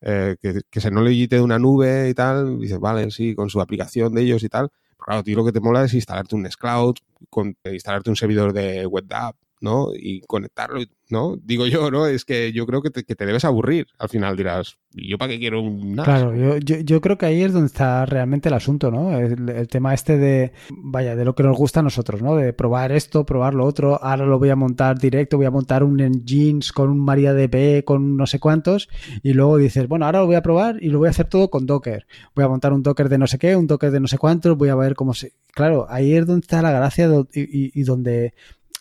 eh, que, que se no le de una nube y tal, dices, vale, sí, con su aplicación de ellos y tal. Claro, a ti lo que te mola es instalarte un Nextcloud, con, instalarte un servidor de WebDAV, ¿no? Y conectarlo, ¿no? Digo yo, ¿no? Es que yo creo que te, que te debes aburrir. Al final dirás, ¿y yo para qué quiero un NAS? Claro, yo, yo, yo, creo que ahí es donde está realmente el asunto, ¿no? El, el, tema este de, vaya, de lo que nos gusta a nosotros, ¿no? De probar esto, probar lo otro, ahora lo voy a montar directo, voy a montar un Engines con un MariaDB, con no sé cuántos, y luego dices, bueno, ahora lo voy a probar y lo voy a hacer todo con Docker. Voy a montar un Docker de no sé qué, un Docker de no sé cuántos, voy a ver cómo se... Claro, ahí es donde está la gracia y, y, y donde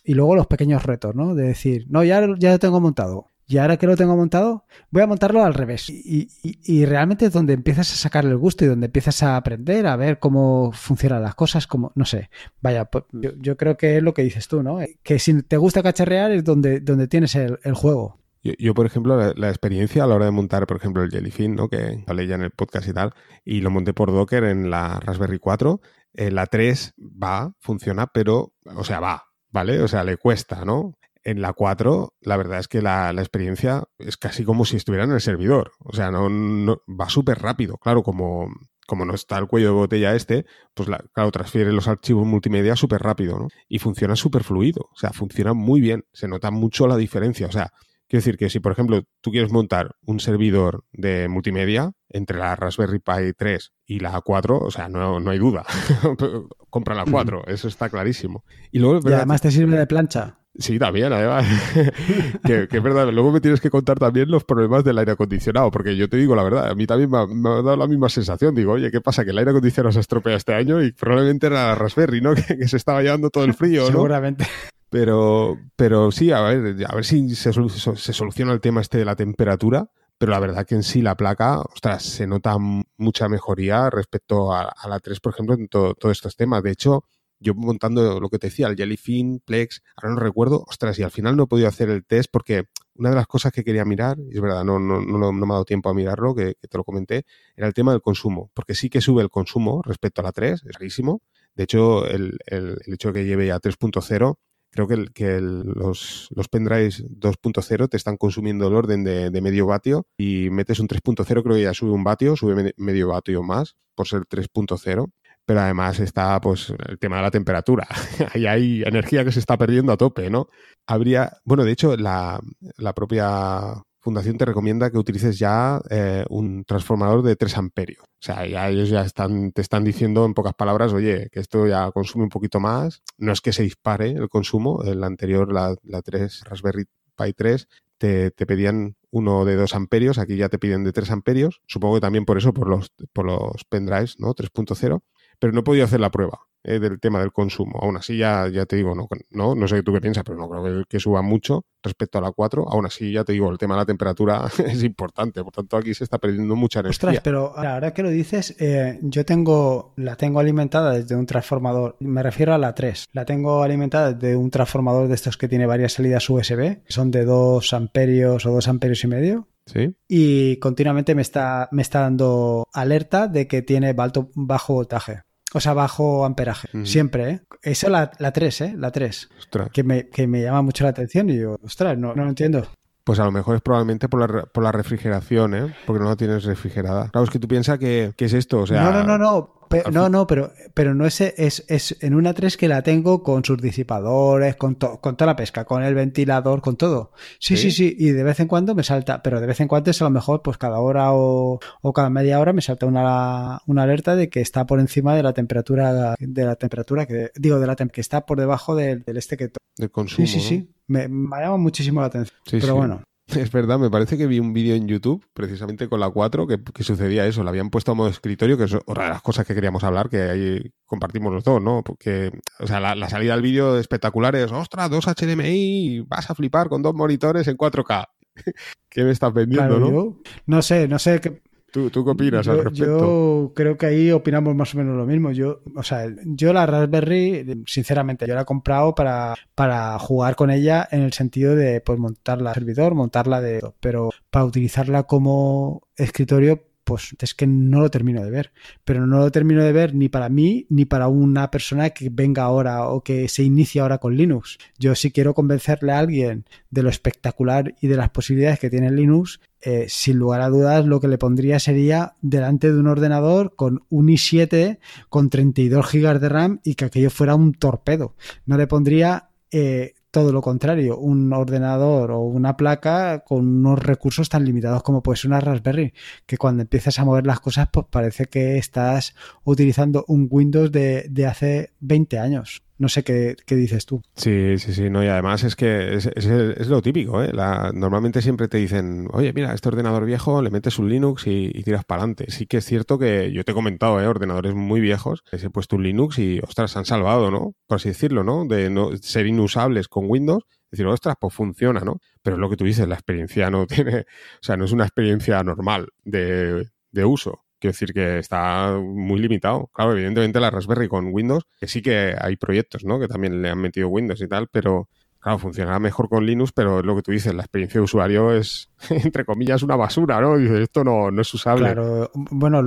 y luego los pequeños retos, ¿no? De decir, no, ya, ya lo tengo montado. Y ahora que lo tengo montado, voy a montarlo al revés. Y, y, realmente es donde empiezas a sacarle el gusto y donde empiezas a aprender, a ver cómo funcionan las cosas, como, no sé. Vaya, pues, yo, yo, creo que es lo que dices tú, ¿no? Que si te gusta cacharrear es donde, donde tienes el, juego. Yo, yo, por ejemplo, la, la, experiencia a la hora de montar, por ejemplo, el Jellyfin, ¿no? Que hablé ya en el podcast y tal, y lo monté por Docker en la Raspberry 4. Eh, la 3 va, funciona, pero, o sea, va, ¿vale? O sea, le cuesta, ¿no? En la 4, la verdad es que la, la experiencia es casi como si estuviera en el servidor. O sea, no, va súper rápido. Claro, como, como no está el cuello de botella este, pues la, claro, transfiere los archivos multimedia súper rápido, ¿no? Y funciona súper fluido. O sea, funciona muy bien. Se nota mucho la diferencia. O sea, quiero decir que si, por ejemplo, tú quieres montar un servidor de multimedia entre la Raspberry Pi 3 y la 4, o sea, no, no hay duda. *laughs* Compra la 4, eso está clarísimo. Y, luego, y además te sirve de plancha. Sí, también, además. *laughs* que, que, es verdad. Luego me tienes que contar también los problemas del aire acondicionado, porque yo te digo la verdad, a mí también me ha, me ha dado la misma sensación. Digo, oye, ¿qué pasa? Que el aire acondicionado se estropea este año y probablemente era la Raspberry, ¿no? *laughs* Que, que se estaba llevando todo el frío, ¿no? Seguramente. Pero, pero sí, a ver, a ver si se, se soluciona el tema este de la temperatura pero la verdad que en sí la placa, ostras, se nota mucha mejoría respecto a, la 3, por ejemplo, en todos todo estos temas. De hecho, yo montando lo que te decía, el Jellyfin, Plex, ahora no recuerdo, ostras, y al final no he podido hacer el test porque una de las cosas que quería mirar, y es verdad, no, no, no, no me ha dado tiempo a mirarlo, que, te lo comenté, era el tema del consumo, porque sí que sube el consumo respecto a la 3, es rarísimo. De hecho, el, el, hecho de que lleve a 3.0 creo que, los, los pendrives 2.0 te están consumiendo el orden de, de, medio vatio y metes un 3.0, creo que ya sube un vatio, sube medio vatio más por ser 3.0. Pero además está pues el tema de la temperatura. *laughs* Ahí hay energía que se está perdiendo a tope, ¿no? Habría, bueno, de hecho, la, la propia fundación te recomienda que utilices ya eh, un transformador de 3 amperios. O sea, ya ellos ya están, te están diciendo en pocas palabras, oye, que esto ya consume un poquito más. No es que se dispare el consumo. El anterior, la, la 3 Raspberry Pi 3, te, te, pedían uno de 2 amperios, aquí ya te piden de 3 amperios. Supongo que también por eso, por los, por los pendrives, ¿no? 3.0. Pero no he podido hacer la prueba eh, del tema del consumo. Aún así, ya, ya te digo, no, no, no sé tú qué piensas, pero no creo que, que, suba mucho respecto a la 4. Aún así, ya te digo, el tema de la temperatura *laughs* es importante. Por tanto, aquí se está perdiendo mucha energía. Ostras, pero ahora que lo dices, eh, yo tengo, la tengo alimentada desde un transformador. Me refiero a la 3. La tengo alimentada desde un transformador de estos que tiene varias salidas USB, que son de 2 amperios o 2 amperios y medio. ¿Sí? Y continuamente me está, me está dando alerta de que tiene alto, bajo voltaje. O sea, bajo amperaje. Mm. Siempre, ¿eh? Esa es la, la 3, ¿eh? La 3. Ostras. Que me, que me llama mucho la atención y yo, ostras, no, no lo entiendo. Pues a lo mejor es probablemente por la, por la refrigeración, ¿eh? Porque no la tienes refrigerada. Claro, es que tú piensas que, que es esto, o sea... No, no, no, no no, no, pero, pero no es, es, es en una 3 que la tengo con sus disipadores, con, con toda la pesca, con el ventilador, con todo. Sí, sí, sí, y de vez en cuando me salta, pero de vez en cuando es a lo mejor, pues cada hora o, o cada media hora me salta una, una alerta de que está por encima de la temperatura, de la temperatura que, digo, de la que está por debajo del, este que... De consumo. Sí, sí, sí. Me, me llama muchísimo la atención. pero bueno. *laughs* Es verdad, me parece que vi un vídeo en YouTube, precisamente con la 4, que, sucedía eso. La habían puesto a modo escritorio, que es otra de las cosas que queríamos hablar, que ahí compartimos los dos, ¿no? Porque, o sea, la, salida del vídeo espectacular es, ostras, dos HDMI, vas a flipar con dos monitores en 4K. *laughs* ¿Qué me estás vendiendo, no? no sé, no sé qué, ¿Tú, qué opinas yo, al respecto? Yo creo que ahí opinamos más o menos lo mismo. Yo, o sea, yo la Raspberry, sinceramente, yo la he comprado para, para jugar con ella en el sentido de pues montarla servidor, montarla de. Pero para utilizarla como escritorio, pues es que no lo termino de ver. Pero no lo termino de ver ni para mí ni para una persona que venga ahora o que se inicie ahora con Linux. Yo si quiero convencerle a alguien de lo espectacular y de las posibilidades que tiene Linux, eh, sin lugar a dudas lo que le pondría sería delante de un ordenador con un i7 con 32 GB de RAM y que aquello fuera un torpedo. No le pondría eh, todo lo contrario, un ordenador o una placa con unos recursos tan limitados como puede ser una Raspberry, que cuando empiezas a mover las cosas, pues parece que estás utilizando un Windows de, de hace 20 años. No sé qué, dices tú. Sí, sí, sí, no, y además es que es, lo típico, ¿eh? normalmente siempre te dicen, oye, mira, este ordenador viejo, le metes un Linux y, tiras para adelante. Sí que es cierto que yo te he comentado, ¿eh? Ordenadores muy viejos, les he puesto un Linux y, ostras, se han salvado, ¿no? Por así decirlo, ¿no? De no ser inusables con Windows decir, ostras, pues funciona, ¿no? Pero es lo que tú dices, la experiencia no *laughs* tiene, o sea, no es una experiencia normal de, de uso. Quiero decir que está muy limitado. Claro, evidentemente la Raspberry con Windows, que sí que hay proyectos, ¿no? Que también le han metido Windows y tal, pero claro, funcionará mejor con Linux, pero lo que tú dices, la experiencia de usuario es, *laughs* entre comillas, una basura, ¿no? Dices, esto no, no es usable. Claro, bueno,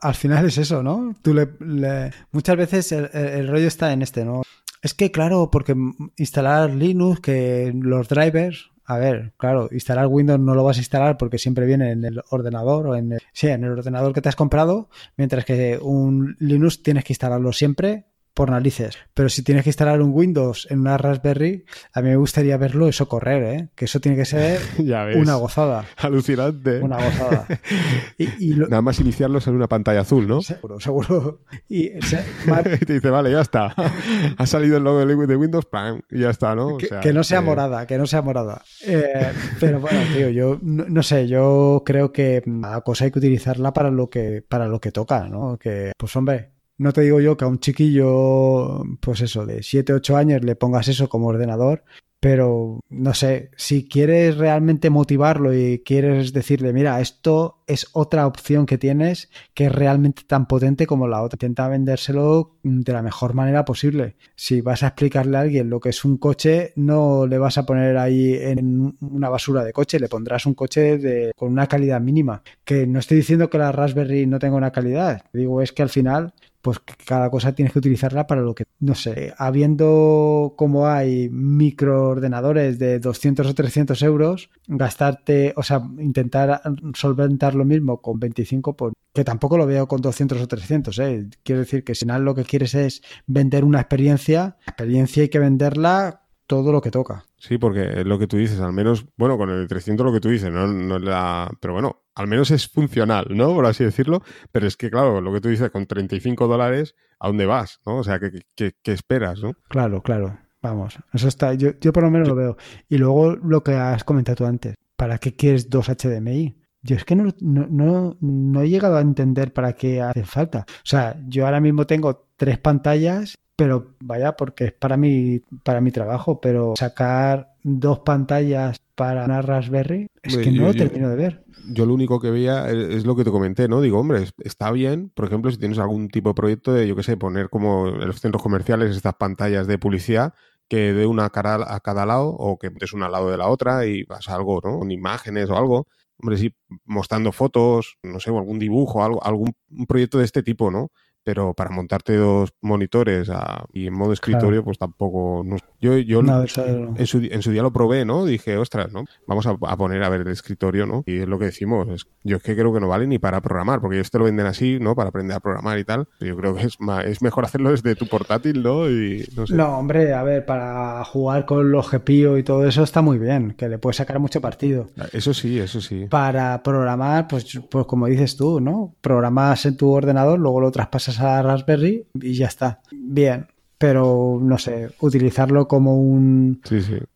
al final es eso, ¿no? Tú le, muchas veces el, rollo está en este, ¿no? Es que, claro, porque instalar Linux, que los drivers, a ver, claro, instalar Windows no lo vas a instalar porque siempre viene en el ordenador o en el, sí, en el ordenador que te has comprado, mientras que un Linux tienes que instalarlo siempre por narices. Pero si tienes que instalar un Windows en una Raspberry, a mí me gustaría verlo eso correr, ¿eh? Que eso tiene que ser *laughs* una gozada. Alucinante. Una gozada. Y, Nada más iniciarlo en una pantalla azul, ¿no? Seguro, seguro. Y, *laughs* te dice, vale, ya está. *laughs* ha salido el logo de Windows, ¡pam! Y ya está, ¿no? que, no sea morada, que no sea morada. Eh, pero bueno, tío, yo no, sé, yo creo que la cosa hay que utilizarla para lo que, para lo que toca, ¿no? Que, pues hombre, no te digo yo que a un chiquillo, pues eso, de 7, 8 años le pongas eso como ordenador, pero no sé, si quieres realmente motivarlo y quieres decirle, mira, esto es otra opción que tienes que es realmente tan potente como la otra, intenta vendérselo de la mejor manera posible. Si vas a explicarle a alguien lo que es un coche, no le vas a poner ahí en una basura de coche, le pondrás un coche de, con una calidad mínima. Que no estoy diciendo que la Raspberry no tenga una calidad, digo es que al final pues cada cosa tienes que utilizarla para lo que, no sé, habiendo como hay microordenadores de 200 o 300 euros, gastarte, o sea, intentar solventar lo mismo con 25, pues que tampoco lo veo con 200 o 300, ¿eh? Quiero decir que si nada lo que quieres es vender una experiencia, experiencia hay que venderla todo lo que toca. Sí, porque es lo que tú dices, al menos, bueno, con el 300 lo que tú dices, no, no la... Pero bueno, al menos es funcional, ¿no? Por así decirlo. Pero es que, claro, lo que tú dices, con 35 dólares, ¿a dónde vas? ¿no? O sea, ¿qué, qué, esperas, no? Claro, claro. Vamos, eso está, yo, yo por lo menos lo veo. Y luego lo que has comentado tú antes, ¿para qué quieres dos HDMI? Yo es que no, no, no, he llegado a entender para qué hace falta. O sea, yo ahora mismo tengo tres pantallas pero vaya, porque es para mi, para mi trabajo, pero sacar dos pantallas para una Raspberry es que no lo termino de ver. Yo lo único que veía es, lo que te comenté, ¿no? Digo, hombre, está bien, por ejemplo, si tienes algún tipo de proyecto de, yo qué sé, poner como en los centros comerciales estas pantallas de publicidad que de una cara a cada lado o que metes una al lado de la otra y vas a algo, ¿no? Con imágenes o algo. Hombre, sí, mostrando fotos, no sé, o algún dibujo, algo, algún proyecto de este tipo, ¿no? Pero para montarte dos monitores y en modo escritorio, pues tampoco. yo yo en, su, día lo probé, ¿no? Dije, ostras, ¿no? Vamos a, poner a ver el escritorio, ¿no? Y es lo que decimos. Es, yo es que creo que no vale ni para programar, porque ellos te lo venden así, ¿no? Para aprender a programar y tal. Yo creo que es, es mejor hacerlo desde tu portátil, ¿no? Y no sé. No, hombre, a ver, para jugar con los GPIO y todo eso está muy bien, que le puedes sacar mucho partido. Eso sí, eso sí. Para programar, pues, pues como dices tú, ¿no? Programas en tu ordenador, luego lo traspasas a Raspberry y ya está. Bien, pero no sé, utilizarlo como un,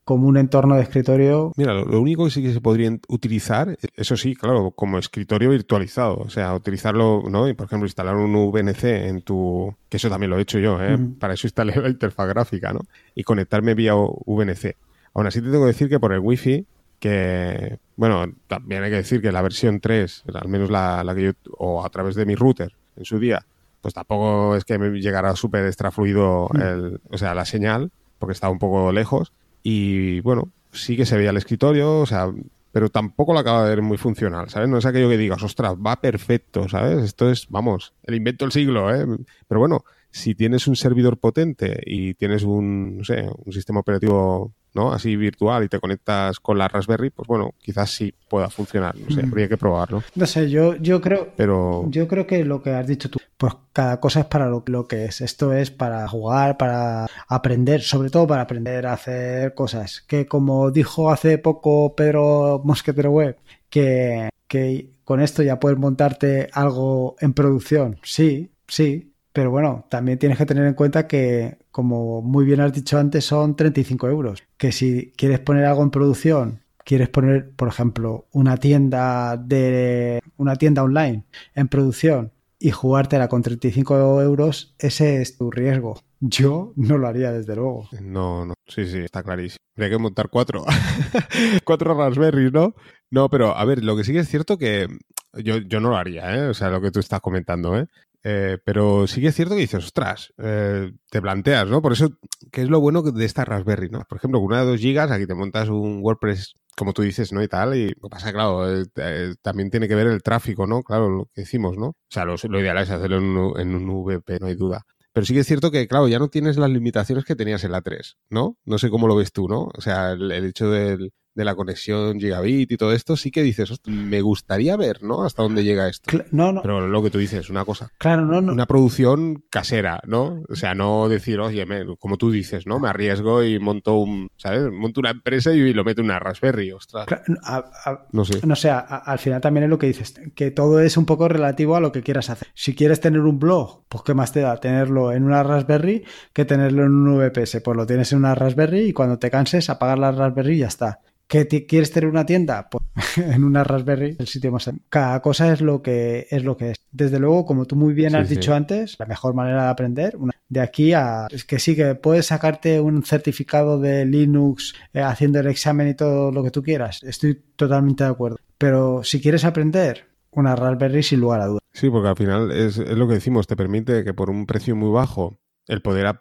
como un entorno de escritorio. Mira, lo, único que sí que se podría utilizar, eso sí, claro, como escritorio virtualizado, o sea, utilizarlo, ¿no? Y por ejemplo, instalar un VNC en tu, que eso también lo he hecho yo, ¿eh? Para eso instalé la interfaz gráfica, ¿no? Y conectarme vía VNC. Aún así te tengo que decir que por el Wi-Fi que, bueno, también hay que decir que la versión 3, al menos la, la que yo, o a través de mi router en su día, pues tampoco es que me llegara súper extra fluido mm. el, o sea, la señal, porque estaba un poco lejos. Y bueno, sí que se veía el escritorio, o sea, pero tampoco lo acaba de ver muy funcional, ¿sabes? No es aquello que digas, ostras, va perfecto, ¿sabes? Esto es, vamos, el invento del siglo, ¿eh? Pero bueno, si tienes un servidor potente y tienes un, no sé, un sistema operativo ¿no? Así virtual y te conectas con la Raspberry, pues bueno, quizás sí pueda funcionar. No sé, mm. habría que probarlo. No sé, yo, yo creo. Pero. Yo creo que lo que has dicho tú, pues cada cosa es para lo, lo que es. Esto es para jugar, para aprender, sobre todo para aprender a hacer cosas. Que como dijo hace poco Pedro Mosquetero Web, que, que con esto ya puedes montarte algo en producción. Sí, sí, pero bueno, también tienes que tener en cuenta que, como muy bien has dicho antes, son 35 euros. Que si quieres poner algo en producción, quieres poner, por ejemplo, una tienda de una tienda online en producción y jugártela con 35 euros, ese es tu riesgo. Yo no lo haría, desde luego. No, no, sí, sí, está clarísimo. Habría que montar cuatro. *laughs* cuatro Raspberries, ¿no? No, pero a ver, lo que sí que es cierto que yo, yo no lo haría, ¿eh? O sea, lo que tú estás comentando, ¿eh? Eh, pero sí que es cierto que dices, ostras, eh, te planteas, ¿no? Por eso, ¿qué es lo bueno de esta Raspberry, ¿no? Por ejemplo, con una de 2 gigas, aquí te montas un WordPress, como tú dices, ¿no? Y tal, y lo pasa, claro, eh, también tiene que ver el tráfico, ¿no? Claro, lo que decimos, ¿no? O sea, lo, ideal es hacerlo en un, en un VP, no hay duda. Pero sí que es cierto que, claro, ya no tienes las limitaciones que tenías en la 3, ¿no? No sé cómo lo ves tú, ¿no? O sea, el hecho del, de la conexión gigabit y todo esto, sí que dices, me gustaría ver, ¿no? Hasta dónde llega esto. no, no. Pero lo que tú dices, una cosa. Claro, no, no. Una producción casera, ¿no? O sea, no decir, oye, como tú dices, ¿no? Me arriesgo y monto un, ¿sabes? Monto una empresa y lo meto en una Raspberry, ostras. no sé. No sé, al final también es lo que dices, que todo es un poco relativo a lo que quieras hacer. Si quieres tener un blog, pues qué más te da tenerlo en una Raspberry que tenerlo en un VPS. Pues lo tienes en una Raspberry y cuando te canses, apagar la Raspberry y ya está. ¿Que quieres tener una tienda? Pues *laughs* en una Raspberry, el sitio más. Cada cosa es lo que es lo que es. Desde luego, como tú muy bien has dicho antes, la mejor manera de aprender, de aquí a. Es que sí, que puedes sacarte un certificado de Linux eh, haciendo el examen y todo lo que tú quieras. Estoy totalmente de acuerdo. Pero si quieres aprender, una Raspberry sin lugar a dudas. Sí, porque al final es, es lo que decimos, te permite que por un precio muy bajo el poder a,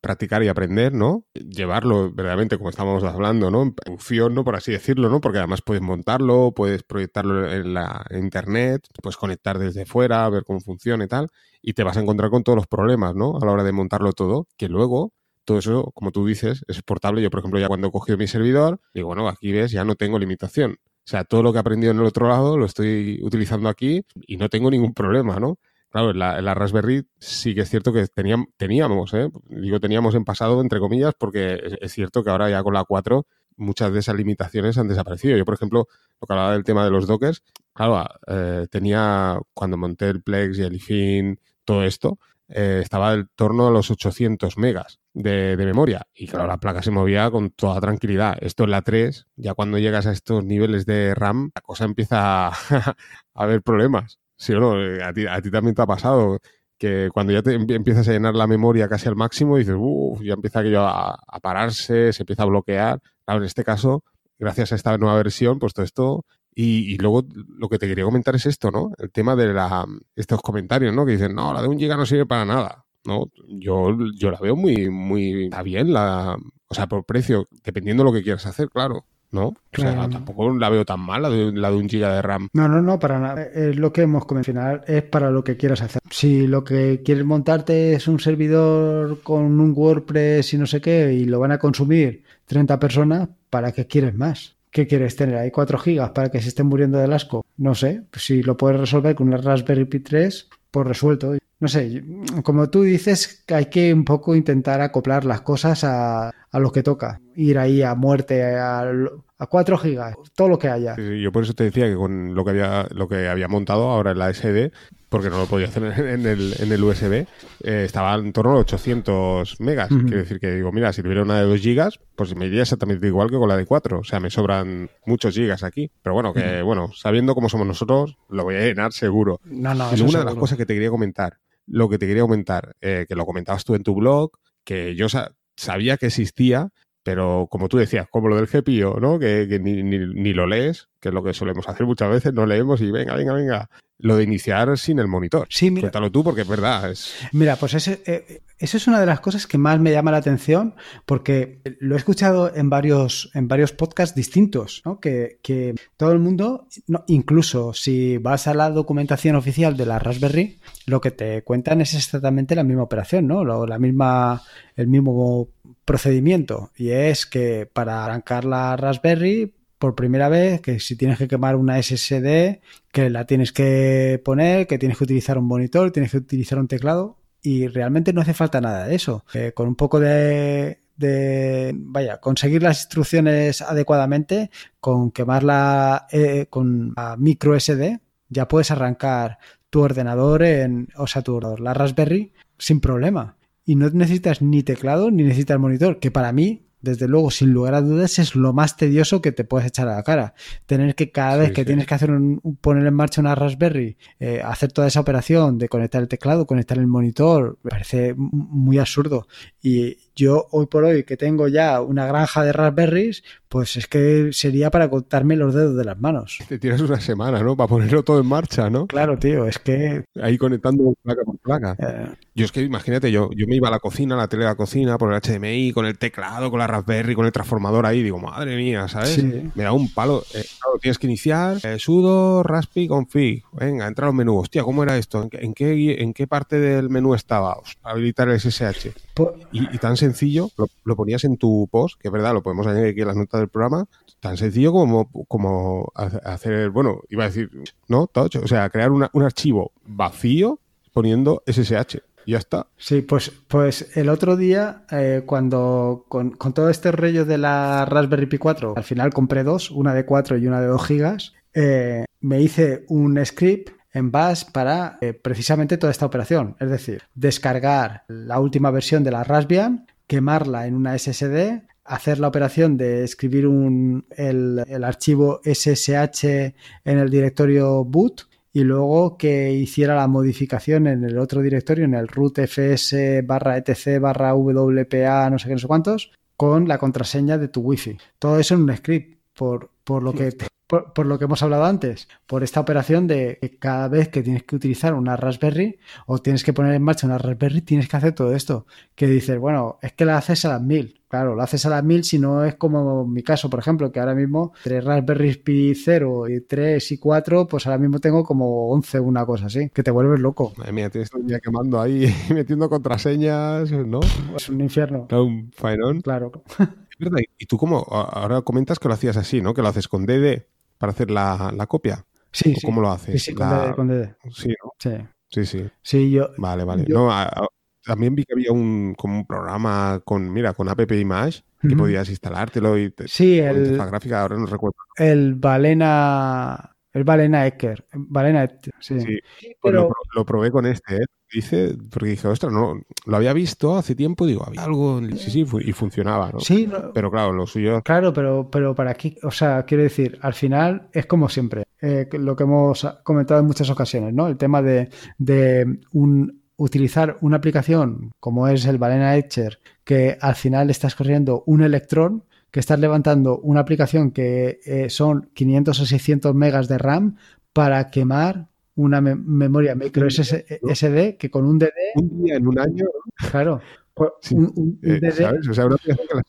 practicar y aprender, ¿no? Llevarlo verdaderamente, como estábamos hablando, ¿no? En función, ¿no? Por así decirlo, ¿no? Porque además puedes montarlo, puedes proyectarlo en la internet, puedes conectar desde fuera, ver cómo funciona y tal, y te vas a encontrar con todos los problemas, ¿no? A la hora de montarlo todo, que luego todo eso, como tú dices, es exportable. Yo, por ejemplo, ya cuando he cogido mi servidor, digo, bueno, aquí ves, ya no tengo limitación. O sea, todo lo que he aprendido en el otro lado lo estoy utilizando aquí y no tengo ningún problema, ¿no? Claro, en la, Raspberry sí que es cierto que teníamos, teníamos ¿eh? digo teníamos en pasado, entre comillas, porque es, cierto que ahora ya con la 4 muchas de esas limitaciones han desaparecido. Yo, por ejemplo, lo que hablaba del tema de los dockers, claro, eh, tenía, cuando monté el Plex y el IFIN, todo esto, eh, estaba en torno a los 800 megas de, de, memoria. Y claro, la placa se movía con toda tranquilidad. Esto es la 3, ya cuando llegas a estos niveles de RAM, la cosa empieza *laughs* a haber problemas. Sí o no, eh, a ti, a ti también te ha pasado que cuando ya te empiezas a llenar la memoria casi al máximo, dices, uff, ya empieza aquello a, a, pararse, se empieza a bloquear. Claro, en este caso, gracias a esta nueva versión, pues todo esto. Y, y, luego lo que te quería comentar es esto, ¿no? El tema de la, estos comentarios, ¿no? Que dicen, no, la de un giga no sirve para nada. No, yo, yo la veo muy, muy, está bien la, o sea, por precio, dependiendo de lo que quieras hacer, claro. ¿No? O sea, tampoco la veo tan mal, la de, la de un giga de RAM. No, no, no, para nada. Es lo que hemos comentado. Es para lo que quieras hacer. Si lo que quieres montarte es un servidor con un WordPress y no sé qué, y lo van a consumir 30 personas, ¿para qué quieres más? ¿Qué quieres tener ahí? ¿4 gigas para que se estén muriendo del asco? No sé. Si lo puedes resolver con una Raspberry Pi 3, pues resuelto. No sé, como tú dices, hay que un poco intentar acoplar las cosas a, a lo que toca. Ir ahí a muerte, a, a 4 gigas, todo lo que haya. Sí, yo por eso te decía que con lo que había, lo que había montado ahora en la SD, porque no lo podía hacer en el, en el USB, eh, estaba en torno a 800 megas. Quiero decir que digo, mira, si tuviera una de 2 gigas, pues me iría exactamente igual que con la de 4. O sea, me sobran muchos gigas aquí. Pero bueno, que bueno, sabiendo cómo somos nosotros, lo voy a llenar seguro. No, no, y una de las cosas que te quería comentar, lo que te quería comentar, eh, que lo comentabas tú en tu blog, que yo sa- sabía que existía, pero como tú decías, como lo del GPIO, ¿no? Que, ni- ni lo lees, que es lo que solemos hacer muchas veces, no leemos y venga, venga, venga. Lo de iniciar sin el monitor. Sí, mira, Cuéntalo tú porque es verdad. Es... Mira, pues ese, eh, eso es una de las cosas que más me llama la atención porque lo he escuchado en varios, en varios podcasts distintos, ¿no? que, que todo el mundo, no, incluso si vas a la documentación oficial de la Raspberry, lo que te cuentan es exactamente la misma operación, ¿no? Lo- la misma, el mismo procedimiento y es que para arrancar la Raspberry por primera vez, que si tienes que quemar una SSD, que la tienes que poner, que tienes que utilizar un monitor, tienes que utilizar un teclado y realmente no hace falta nada de eso. Eh, con un poco de, de, vaya, conseguir las instrucciones adecuadamente, con quemarla eh, con la micro SD, ya puedes arrancar tu ordenador en, o sea, tu ordenador, la Raspberry, sin problema. Y no necesitas ni teclado ni necesitas monitor, que para mí desde luego, sin lugar a dudas, es lo más tedioso que te puedes echar a la cara. Tener que cada vez Sí, que sí. tienes que hacer un, poner en marcha una Raspberry, eh, hacer toda esa operación de conectar el teclado, conectar el monitor, me parece muy absurdo. Y yo hoy por hoy que tengo ya una granja de Raspberries, pues es que sería para contarme los dedos de las manos. Te tiras una semana, ¿no? Para ponerlo todo en marcha, ¿no? Claro, tío, es que... Ahí conectando placa por placa. eh, Yo es que imagínate, yo, yo me iba a la cocina, a la tele de la cocina, por el HDMI, con el teclado, con la Raspberry, con el transformador ahí, digo, madre mía, ¿sabes? Sí. Me da un palo. Eh, claro, tienes que iniciar, eh, sudo, raspi, config. Venga, entra al menú. Hostia, ¿cómo era esto? ¿En qué, en qué, parte del menú estaba? Habilitar el SSH. Y, tan sencillo, lo, ponías en tu post, que es verdad, lo podemos añadir aquí en las notas del programa, tan sencillo como, como ha- hacer, bueno, iba a decir, no, touch, o sea, crear una- un archivo vacío poniendo SSH. Ya está. Sí, pues, pues el otro día, eh, cuando con, con todo este rollo de la Raspberry Pi 4, al final compré dos, una de 4 y una de 2 gigas, eh, me hice un script en Bash para eh, precisamente toda esta operación. Es decir, descargar la última versión de la Raspbian, quemarla en una SSD, hacer la operación de escribir un, el, el archivo SSH en el directorio boot y luego que hiciera la modificación en el otro directorio, en el root fs barra etc barra wpa, no sé qué, no sé cuántos, con la contraseña de tu wifi. Todo eso en un script, por, por lo que por, por lo que hemos hablado antes, por esta operación de que cada vez que tienes que utilizar una Raspberry o tienes que poner en marcha una Raspberry, tienes que hacer todo esto. Que dices, bueno, es que la haces a las mil. Claro, lo haces a las mil si no es como mi caso, por ejemplo, que ahora mismo entre Raspberry Pi 0 y 3 y 4, pues ahora mismo tengo como 11, una cosa así, que te vuelves loco. Madre mía, tienes todo el día quemando ahí, *laughs* metiendo contraseñas, ¿no? Es un infierno. Claro, un faenón. Claro. Es verdad. Y tú como, ahora comentas que lo hacías así, ¿no? Que lo haces con DD para hacer la, la copia. Sí, ¿O sí. ¿Cómo lo Sí, haces? sí, con La- DD, con DD. Sí, ¿no? Sí. Sí, sí. Sí, yo, Vale, vale. Yo- No, a- a- también vi que había un, como un programa con, mira, con App Image que Ujú. podías instalártelo y te, sí, el, interfaz gráfica, ahora no recuerdo. el Balena, el Balena Ecker, Balena, Ecker, sí. Sí, pues lo, pero- pro- lo probé con este, ¿eh? Dice, porque dije, ostras, no, lo había visto hace tiempo, digo, había algo, sí, sí, y funcionaba, ¿no? Sí, no- Pero claro, lo suyo, Claro, pero, pero para aquí, o sea, quiero decir, al final es como siempre, eh, lo que hemos comentado en muchas ocasiones, ¿no? El tema de, de un, utilizar una aplicación como es el Balena Etcher, que al final estás corriendo un electrón, que estás levantando una aplicación que eh, son 500 o 600 megas de RAM para quemar una me- memoria micro SD que con un DD, un día en un año, claro, Pues Sí. un, un- un Eh, DD ¿Sabes? O sea, una aplicación que la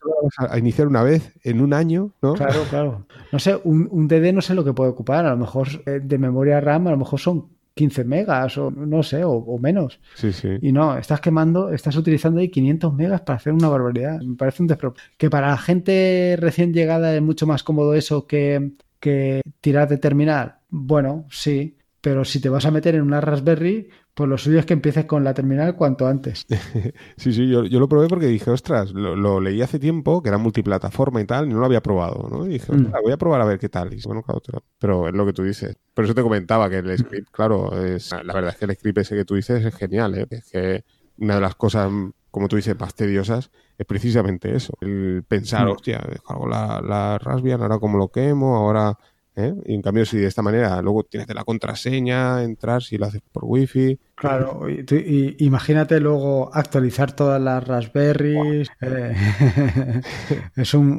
vas a iniciar una vez en un año, ¿no? Claro, claro. No sé, un, DD no sé lo que puede ocupar. A lo mejor eh, de memoria RAM, a lo mejor son 15 megas o no sé, o, o menos. Sí, sí. Y no, estás quemando, estás utilizando ahí 500 megas para hacer una barbaridad. Me parece un despropósito. Que para la gente recién llegada es mucho más cómodo eso que, que tirar de terminal. Bueno, sí. Pero si te vas a meter en una Raspberry, pues lo suyo es que empieces con la terminal cuanto antes. *laughs* Sí, sí, yo, yo lo probé porque dije, ostras, lo, lo leí hace tiempo, que era multiplataforma y tal, y no lo había probado, ¿no? Y dije, Mm. ostras, voy a probar a ver qué tal. Y bueno, claro, pero es lo que tú dices. Por eso te comentaba que el script, claro, es, la verdad es que el script ese que tú dices es genial, ¿eh? Es que una de las cosas, como tú dices, más tediosas es precisamente eso. El pensar, Mm. hostia, descargo la, la Raspbian, ahora cómo lo quemo, ahora... ¿eh? Y en cambio, si de esta manera luego tienes de la contraseña, entrar, si lo haces por wifi, Claro, y tú- y imagínate luego actualizar todas las Raspberries. eh, *laughs* es un-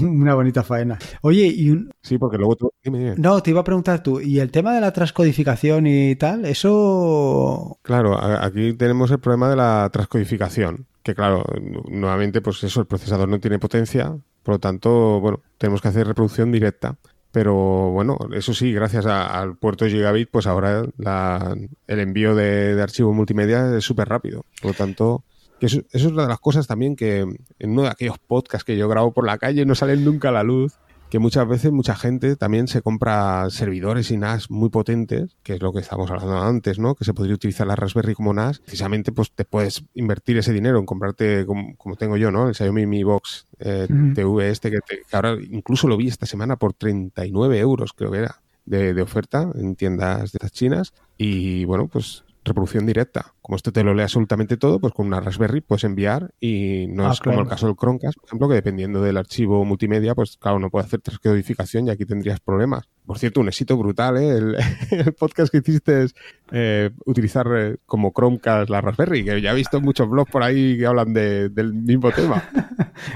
un- una bonita faena. Oye, y un- sí, porque luego tú... Dime, dime. no, te iba a preguntar tú, ¿y el tema de la transcodificación y tal? Eso... Claro, aquí tenemos el problema de la transcodificación, que claro, nu- nuevamente pues eso, el procesador no tiene potencia, por lo tanto, bueno, tenemos que hacer reproducción directa. Pero bueno, eso sí, gracias al puerto Gigabit, pues ahora la- el envío de, de archivo multimedia es súper rápido. Por lo tanto, que eso, eso es una de las cosas también que en uno de aquellos podcasts que yo grabo por la calle no salen nunca a la luz, que muchas veces mucha gente también se compra servidores y NAS muy potentes, que es lo que estábamos hablando antes, ¿no? Que se podría utilizar la Raspberry como NAS. Precisamente, pues te puedes invertir ese dinero en comprarte, como, como tengo yo, ¿no? El Xiaomi Mi Box eh. TV este, que, te- que ahora incluso lo vi esta semana por 39 euros, creo que era, de, de oferta en tiendas de estas chinas. Y bueno, pues reproducción directa. Como esto te lo lee absolutamente todo, pues con una Raspberry puedes enviar y no Ah, es como el caso del Chromecast, por ejemplo, que dependiendo del archivo multimedia, pues claro, no puede hacer transcodificación y aquí tendrías problemas. Por cierto, un éxito brutal, ¿eh? El, *laughs* el podcast que hiciste es eh, utilizar eh, como Chromecast la Raspberry, que ya he visto muchos blogs por ahí que hablan de- del mismo tema. *laughs*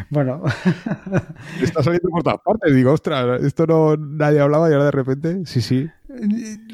Bueno, *laughs* está saliendo por todas partes. Digo, ostras, esto no nadie hablaba y ahora de repente, sí, sí.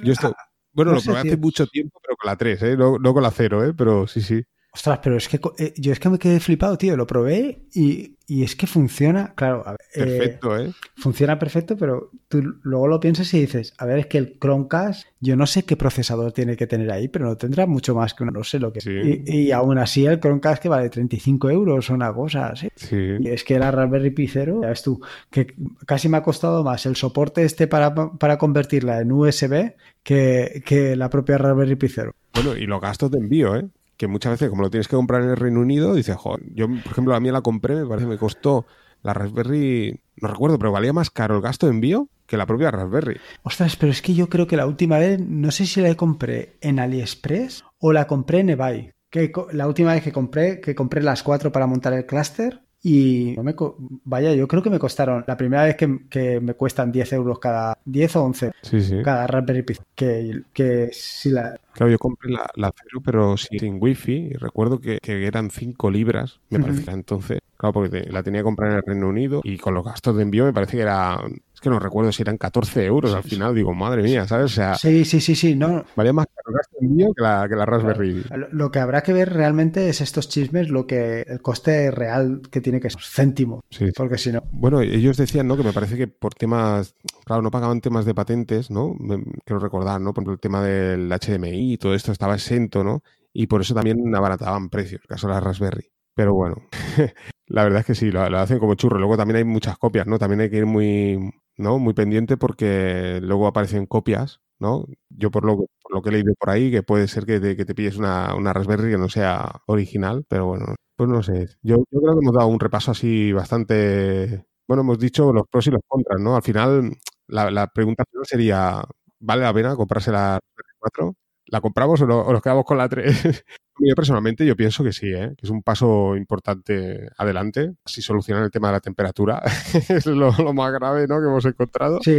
Yo esto, bueno, no lo probé hace mucho tiempo, pero con la 3, ¿eh? No, no con la 0, ¿eh? Pero sí, sí. Ostras, pero es que eh, yo es que me quedé flipado, tío. Lo probé y, y es que funciona, claro, a ver, eh, Perfecto, ¿eh? funciona perfecto, pero tú luego lo piensas y dices, a ver, es que el Chromecast, yo no sé qué procesador tiene que tener ahí, pero no tendrá mucho más que uno, no sé lo que. Sí. Y, y aún así el Chromecast que vale 35 euros o una cosa así. Sí. Y es que la Raspberry Pi 0, ya ves tú, que casi me ha costado más el soporte este para, para convertirla en USB que, que la propia Raspberry Pi 0. Bueno, y los gastos de envío, ¿eh? Que muchas veces, como lo tienes que comprar en el Reino Unido, dices, joder, yo, por ejemplo, a mí la compré, me parece me costó la Raspberry, no recuerdo, pero valía más caro el gasto de envío que la propia Raspberry. Ostras, pero es que yo creo que la última vez, no sé si la compré en AliExpress o la compré en eBay. Que la última vez que compré, que compré las cuatro para montar el clúster y no me co- vaya, yo creo que me costaron, la primera vez que, que me cuestan 10 euros cada, 10 o 11 Sí, sí. cada Raspberry Pi. Que, que si la, Claro, yo compré la, la cero, pero sin, sin wifi. Y recuerdo que, que eran 5 libras, me era entonces. Claro, porque la tenía que comprar en el Reino Unido y con los gastos de envío me parece que era. Es que no recuerdo si eran 14 euros al final. Digo, madre mía, ¿sabes? O sea, Sí, sí, sí, sí, no. valía más caro el envío que la, que la Raspberry. Lo- Lo que habrá que ver realmente es estos chismes, lo que el coste real que tiene que ser céntimo, Sí. porque si no, Bueno, ellos decían, ¿no? Que me parece que por temas, claro, no pagaban temas de patentes, ¿no? Quiero recordar, ¿no? Por ejemplo, el tema del HDMI y todo esto estaba exento, ¿no? Y por eso también abarataban precios, caso de la Raspberry. Pero bueno, *laughs* la verdad es que sí, lo, lo hacen como churro. Luego también hay muchas copias, ¿no? También hay que ir muy, ¿no? Muy pendiente porque luego aparecen copias, ¿no? Yo por lo, por lo que he leído por ahí, que puede ser que te, que te pilles una, una Raspberry que no sea original, pero bueno, pues no sé. Yo, yo creo que hemos dado un repaso así bastante... Bueno, hemos dicho los pros y los contras, ¿no? Al final, la, la pregunta sería, ¿vale la pena comprarse la Raspberry 4? ¿La compramos o, no- o nos quedamos con la 3? Yo *laughs* personalmente yo pienso que sí, ¿eh? que es un paso importante adelante. Si solucionan el tema de la temperatura, *laughs* es lo, lo más grave ¿no? que hemos encontrado. Sí,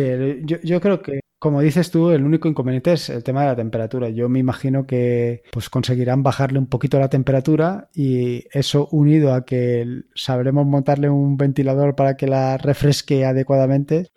yo, yo creo que, como dices tú, el único inconveniente es el tema de la temperatura. Yo me imagino que pues conseguirán bajarle un poquito la temperatura y eso unido a que sabremos montarle un ventilador para que la refresque adecuadamente.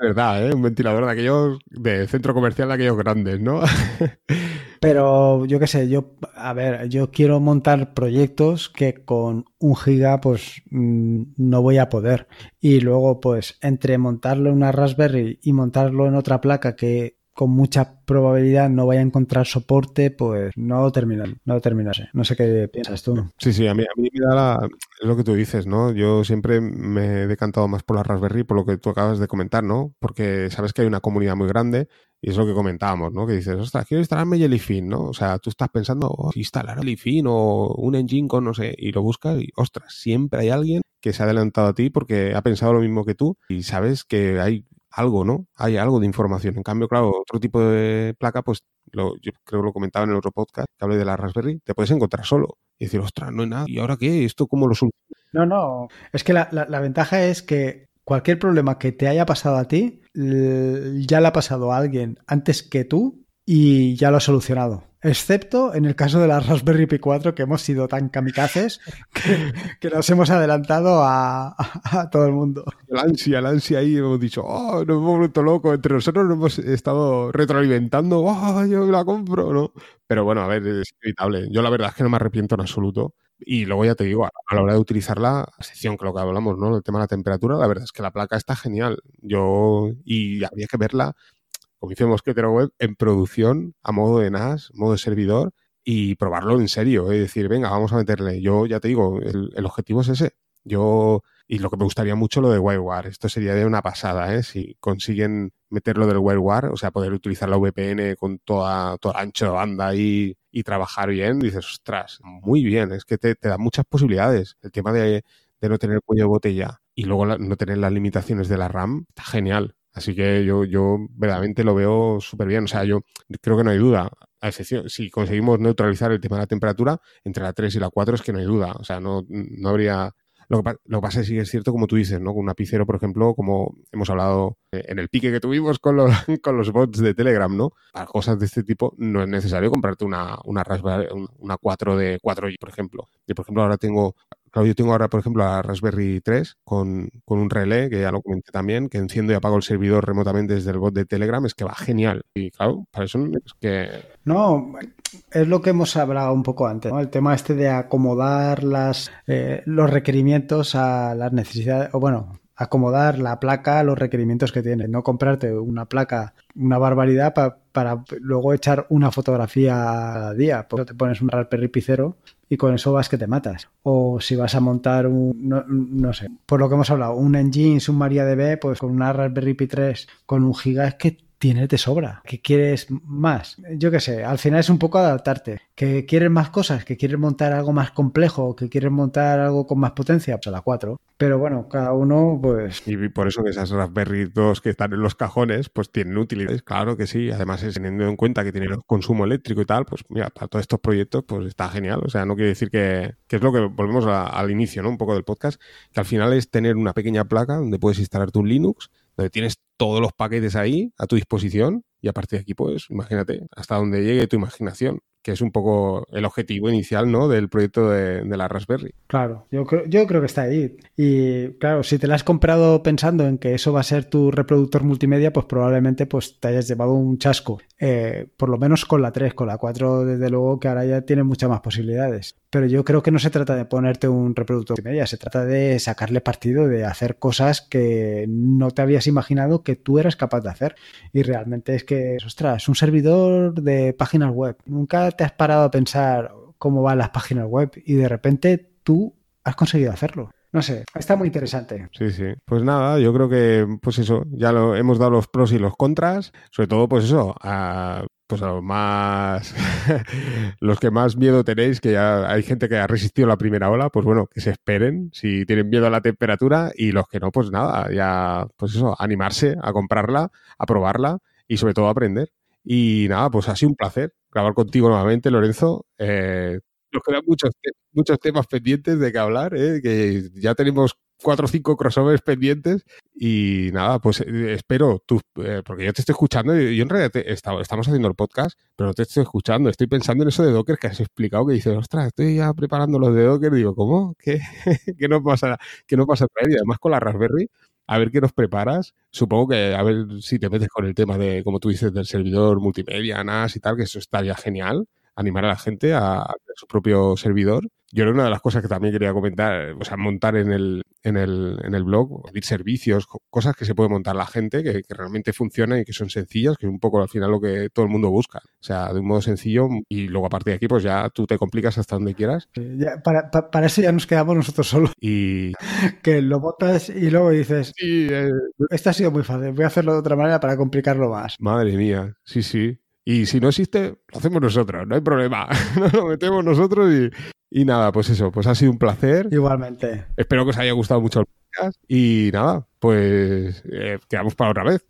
De verdad, ¿eh? Un ventilador de aquellos de centro comercial de aquellos grandes, ¿no? *laughs* Pero yo qué sé, yo, a ver, yo quiero montar proyectos que con un giga pues mm, no voy a poder. Y luego pues entre montarlo en una Raspberry y montarlo en otra placa que con mucha probabilidad no vaya a encontrar soporte, pues no termina, no terminase. No sé qué piensas tú. Sí, sí, a mí, a mí me da lo que tú dices, ¿no? Yo siempre me he decantado más por la Raspberry, por lo que tú acabas de comentar, ¿no? Porque sabes que hay una comunidad muy grande y es lo que comentábamos, ¿no? Que dices, ostras, quiero instalarme Jellyfin, ¿no? O sea, tú estás pensando, oh, instalar Jellyfin o un engine con no sé, y lo buscas y, ostras, siempre hay alguien que se ha adelantado a ti porque ha pensado lo mismo que tú y sabes que hay algo, ¿no? Hay algo de información. En cambio, claro, otro tipo de placa, pues lo, yo creo que lo comentaba en el otro podcast que hablé de la Raspberry, te puedes encontrar solo y decir, ostras, no hay nada. ¿Y ahora qué? ¿Esto cómo lo soluciono? No, no. Es que la, la ventaja es que cualquier problema que te haya pasado a ti, ya le ha pasado a alguien antes que tú y ya lo ha solucionado. Excepto en el caso de la Raspberry Pi 4, que hemos sido tan kamikazes que, nos hemos adelantado a, todo el mundo. La ansia, la ansia ahí, hemos dicho, oh, nos hemos vuelto locos. Entre nosotros nos hemos estado retroalimentando, oh, yo la compro, ¿no? Pero bueno, a ver, es inevitable. Yo la verdad es que no me arrepiento en absoluto. Y luego ya te digo, a la hora de utilizarla, a excepción que lo que hablamos, ¿no? El tema de la temperatura, la verdad es que la placa está genial. Yo, y habría que verla como dice Mosquetero Web, en producción a modo de NAS, modo de servidor y probarlo en serio. Es decir, venga, vamos a meterle. Yo ya te digo, el, objetivo es ese. Yo, y lo que me gustaría mucho lo de WireWare. Esto sería de una pasada, ¿eh? Si consiguen meterlo del WireWare, o sea, poder utilizar la VPN con toda, toda ancho de banda y, y trabajar bien, dices, ostras, muy bien, es que te, da muchas posibilidades. El tema de, de no tener cuello de botella y luego no tener las limitaciones de la RAM, está genial. Así que yo, yo verdaderamente lo veo súper bien. O sea, yo creo que no hay duda. A excepción, si conseguimos neutralizar el tema de la temperatura, entre la 3 y la 4 es que no hay duda. O sea, no, no habría. Lo que, lo que pasa es que sí es cierto, como tú dices, ¿no? Con un apicero, por ejemplo, como hemos hablado eh, en el pique que tuvimos con los, *laughs* con los bots de Telegram, ¿no? Para cosas de este tipo no es necesario comprarte una, una Raspberry, una 4 de 4G, por ejemplo. Yo, por ejemplo, ahora tengo Claro, yo tengo ahora, por ejemplo, la Raspberry 3 con, un relé, que ya lo comenté también, que enciendo y apago el servidor remotamente desde el bot de Telegram, es que va genial. Y claro, para eso es que... No, es lo que hemos hablado un poco antes, ¿no? El tema este de acomodar las, eh, los requerimientos a las necesidades, o bueno, acomodar la placa a los requerimientos que tiene, no comprarte una placa, una barbaridad para luego echar una fotografía a día. Porque te pones un Raspberry Pi Zero y con eso vas que te matas. O si vas a montar un, no, sé, por lo que hemos hablado, un engine, un MariaDB, pues con una Raspberry Pi 3 con un giga es que tiene de sobra. ¿Qué quieres más? Yo qué sé, al final es un poco adaptarte. ¿Que quieres más cosas? ¿Que quieres montar algo más complejo? ¿Que quieres montar algo con más potencia? Pues a la 4. Pero bueno, cada uno, pues. Y por eso que esas Raspberry 2 que están en los cajones, pues tienen utilidades. Claro que sí. Además, teniendo en cuenta que tienen consumo eléctrico y tal, pues mira, para todos estos proyectos, pues está genial. O sea, no quiere decir que, que es lo que volvemos al inicio, ¿no? Un poco del podcast, que al final es tener una pequeña placa donde puedes instalar tu Linux donde tienes todos los paquetes ahí a tu disposición y a partir de aquí, pues imagínate, hasta donde llegue tu imaginación que es un poco el objetivo inicial ¿no? del proyecto de, la Raspberry. Claro, yo creo, yo creo que está ahí. Y claro, si te la has comprado pensando en que eso va a ser tu reproductor multimedia, pues probablemente pues, te hayas llevado un chasco. Eh, por lo menos con la 3, con la 4 desde luego que ahora ya tiene muchas más posibilidades. Pero yo creo que no se trata de ponerte un reproductor multimedia, se trata de sacarle partido, de hacer cosas que no te habías imaginado que tú eras capaz de hacer. Y realmente es que, ostras, un servidor de páginas web. Nunca te has parado a pensar cómo van las páginas web y de repente tú has conseguido hacerlo. No sé, está muy interesante. Sí, sí. Pues nada, yo creo que, pues eso, ya lo hemos dado los pros y los contras. Sobre todo, pues eso, a, pues a los más, *laughs* los que más miedo tenéis, que ya hay gente que ha resistido la primera ola, pues bueno, que se esperen si tienen miedo a la temperatura y los que no, pues nada, ya, pues eso, animarse a comprarla, a probarla y sobre todo a aprender. Y nada, pues ha sido un placer grabar contigo nuevamente, Lorenzo. Eh, nos quedan muchos, muchos temas pendientes de que hablar, ¿eh? que ya tenemos cuatro o cinco crossovers pendientes y nada, pues eh, espero tú, eh, porque yo te estoy escuchando yo en realidad estamos haciendo el podcast, pero no te estoy escuchando, estoy pensando en eso de Docker que has explicado, que dices, ostras, estoy ya preparando los de Docker, digo, ¿cómo? ¿Qué, *laughs* ¿Qué no pasa? ¿Qué no pasa a? Y además con la Raspberry, a ver qué nos preparas. Supongo que a ver si te metes con el tema de, como tú dices, del servidor multimedia, NAS y tal, que eso estaría genial animar a la gente a, su propio servidor. Yo era una de las cosas que también quería comentar, o sea, montar en el, en el, en el blog, pedir servicios, cosas que se puede montar la gente, que, realmente funcionan y que son sencillas, que es un poco al final lo que todo el mundo busca. O sea, de un modo sencillo y luego a partir de aquí, pues ya tú te complicas hasta donde quieras. para, para, eso ya nos quedamos nosotros solos. Y *laughs* que lo botas y luego dices, sí, eh, esto ha sido muy fácil, voy a hacerlo de otra manera para complicarlo más. Madre mía, sí, sí. Y si no existe, lo hacemos nosotros, no hay problema. *laughs* Nos lo metemos nosotros y, y, nada, pues eso, pues ha sido un placer. Igualmente. Espero que os haya gustado mucho el podcast y nada, pues eh, quedamos para otra vez.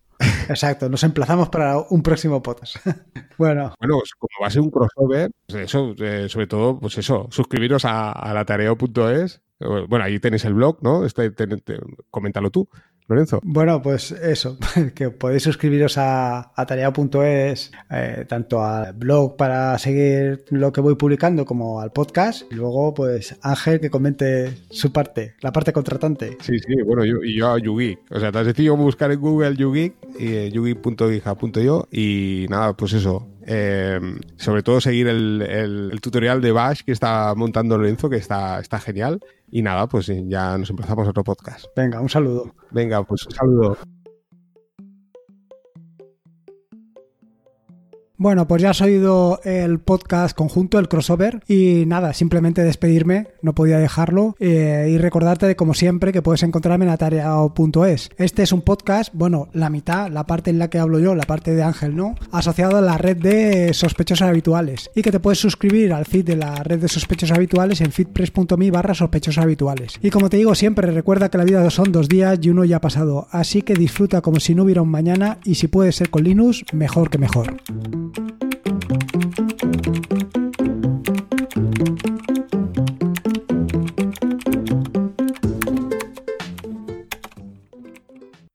Exacto, nos emplazamos para un próximo podcast. *laughs* bueno. Bueno, pues como va a ser un crossover, pues eso, eh, sobre todo, pues eso, suscribiros a, a latareo.es. Bueno, ahí tenéis el blog, ¿no? Este, coméntalo tú. Lorenzo. Bueno, pues eso, *laughs* que podéis suscribiros a, a tarea.es, eh, tanto al blog para seguir lo que voy publicando como al podcast. Y luego, pues Ángel que comente su parte, la parte contratante. Sí, sí, bueno, yo, y yo a YouGeek. O sea, tan sencillo buscar en Google YouGeek y eh, y nada, pues eso. Eh, sobre todo seguir el, el, tutorial de Bash que está montando Lorenzo, que está, está genial. Y nada, pues ya nos empezamos otro podcast. Venga, un saludo. Venga, pues un saludo. Bueno, pues ya has oído el podcast conjunto, el crossover, y nada, simplemente despedirme, no podía dejarlo, eh, y recordarte, como siempre, que puedes encontrarme en atareado.es. Este es un podcast, bueno, la mitad, la parte en la que hablo yo, la parte de Ángel, ¿no? Asociado a la red de sospechosos habituales, y que te puedes suscribir al feed de la red de sospechosos habituales en feedpress.me barra sospechosos habituales. Y como te digo siempre, recuerda que la vida son dos días y uno ya ha pasado, así que disfruta como si no hubiera un mañana, y si puede ser con Linux, mejor que mejor. Thank you.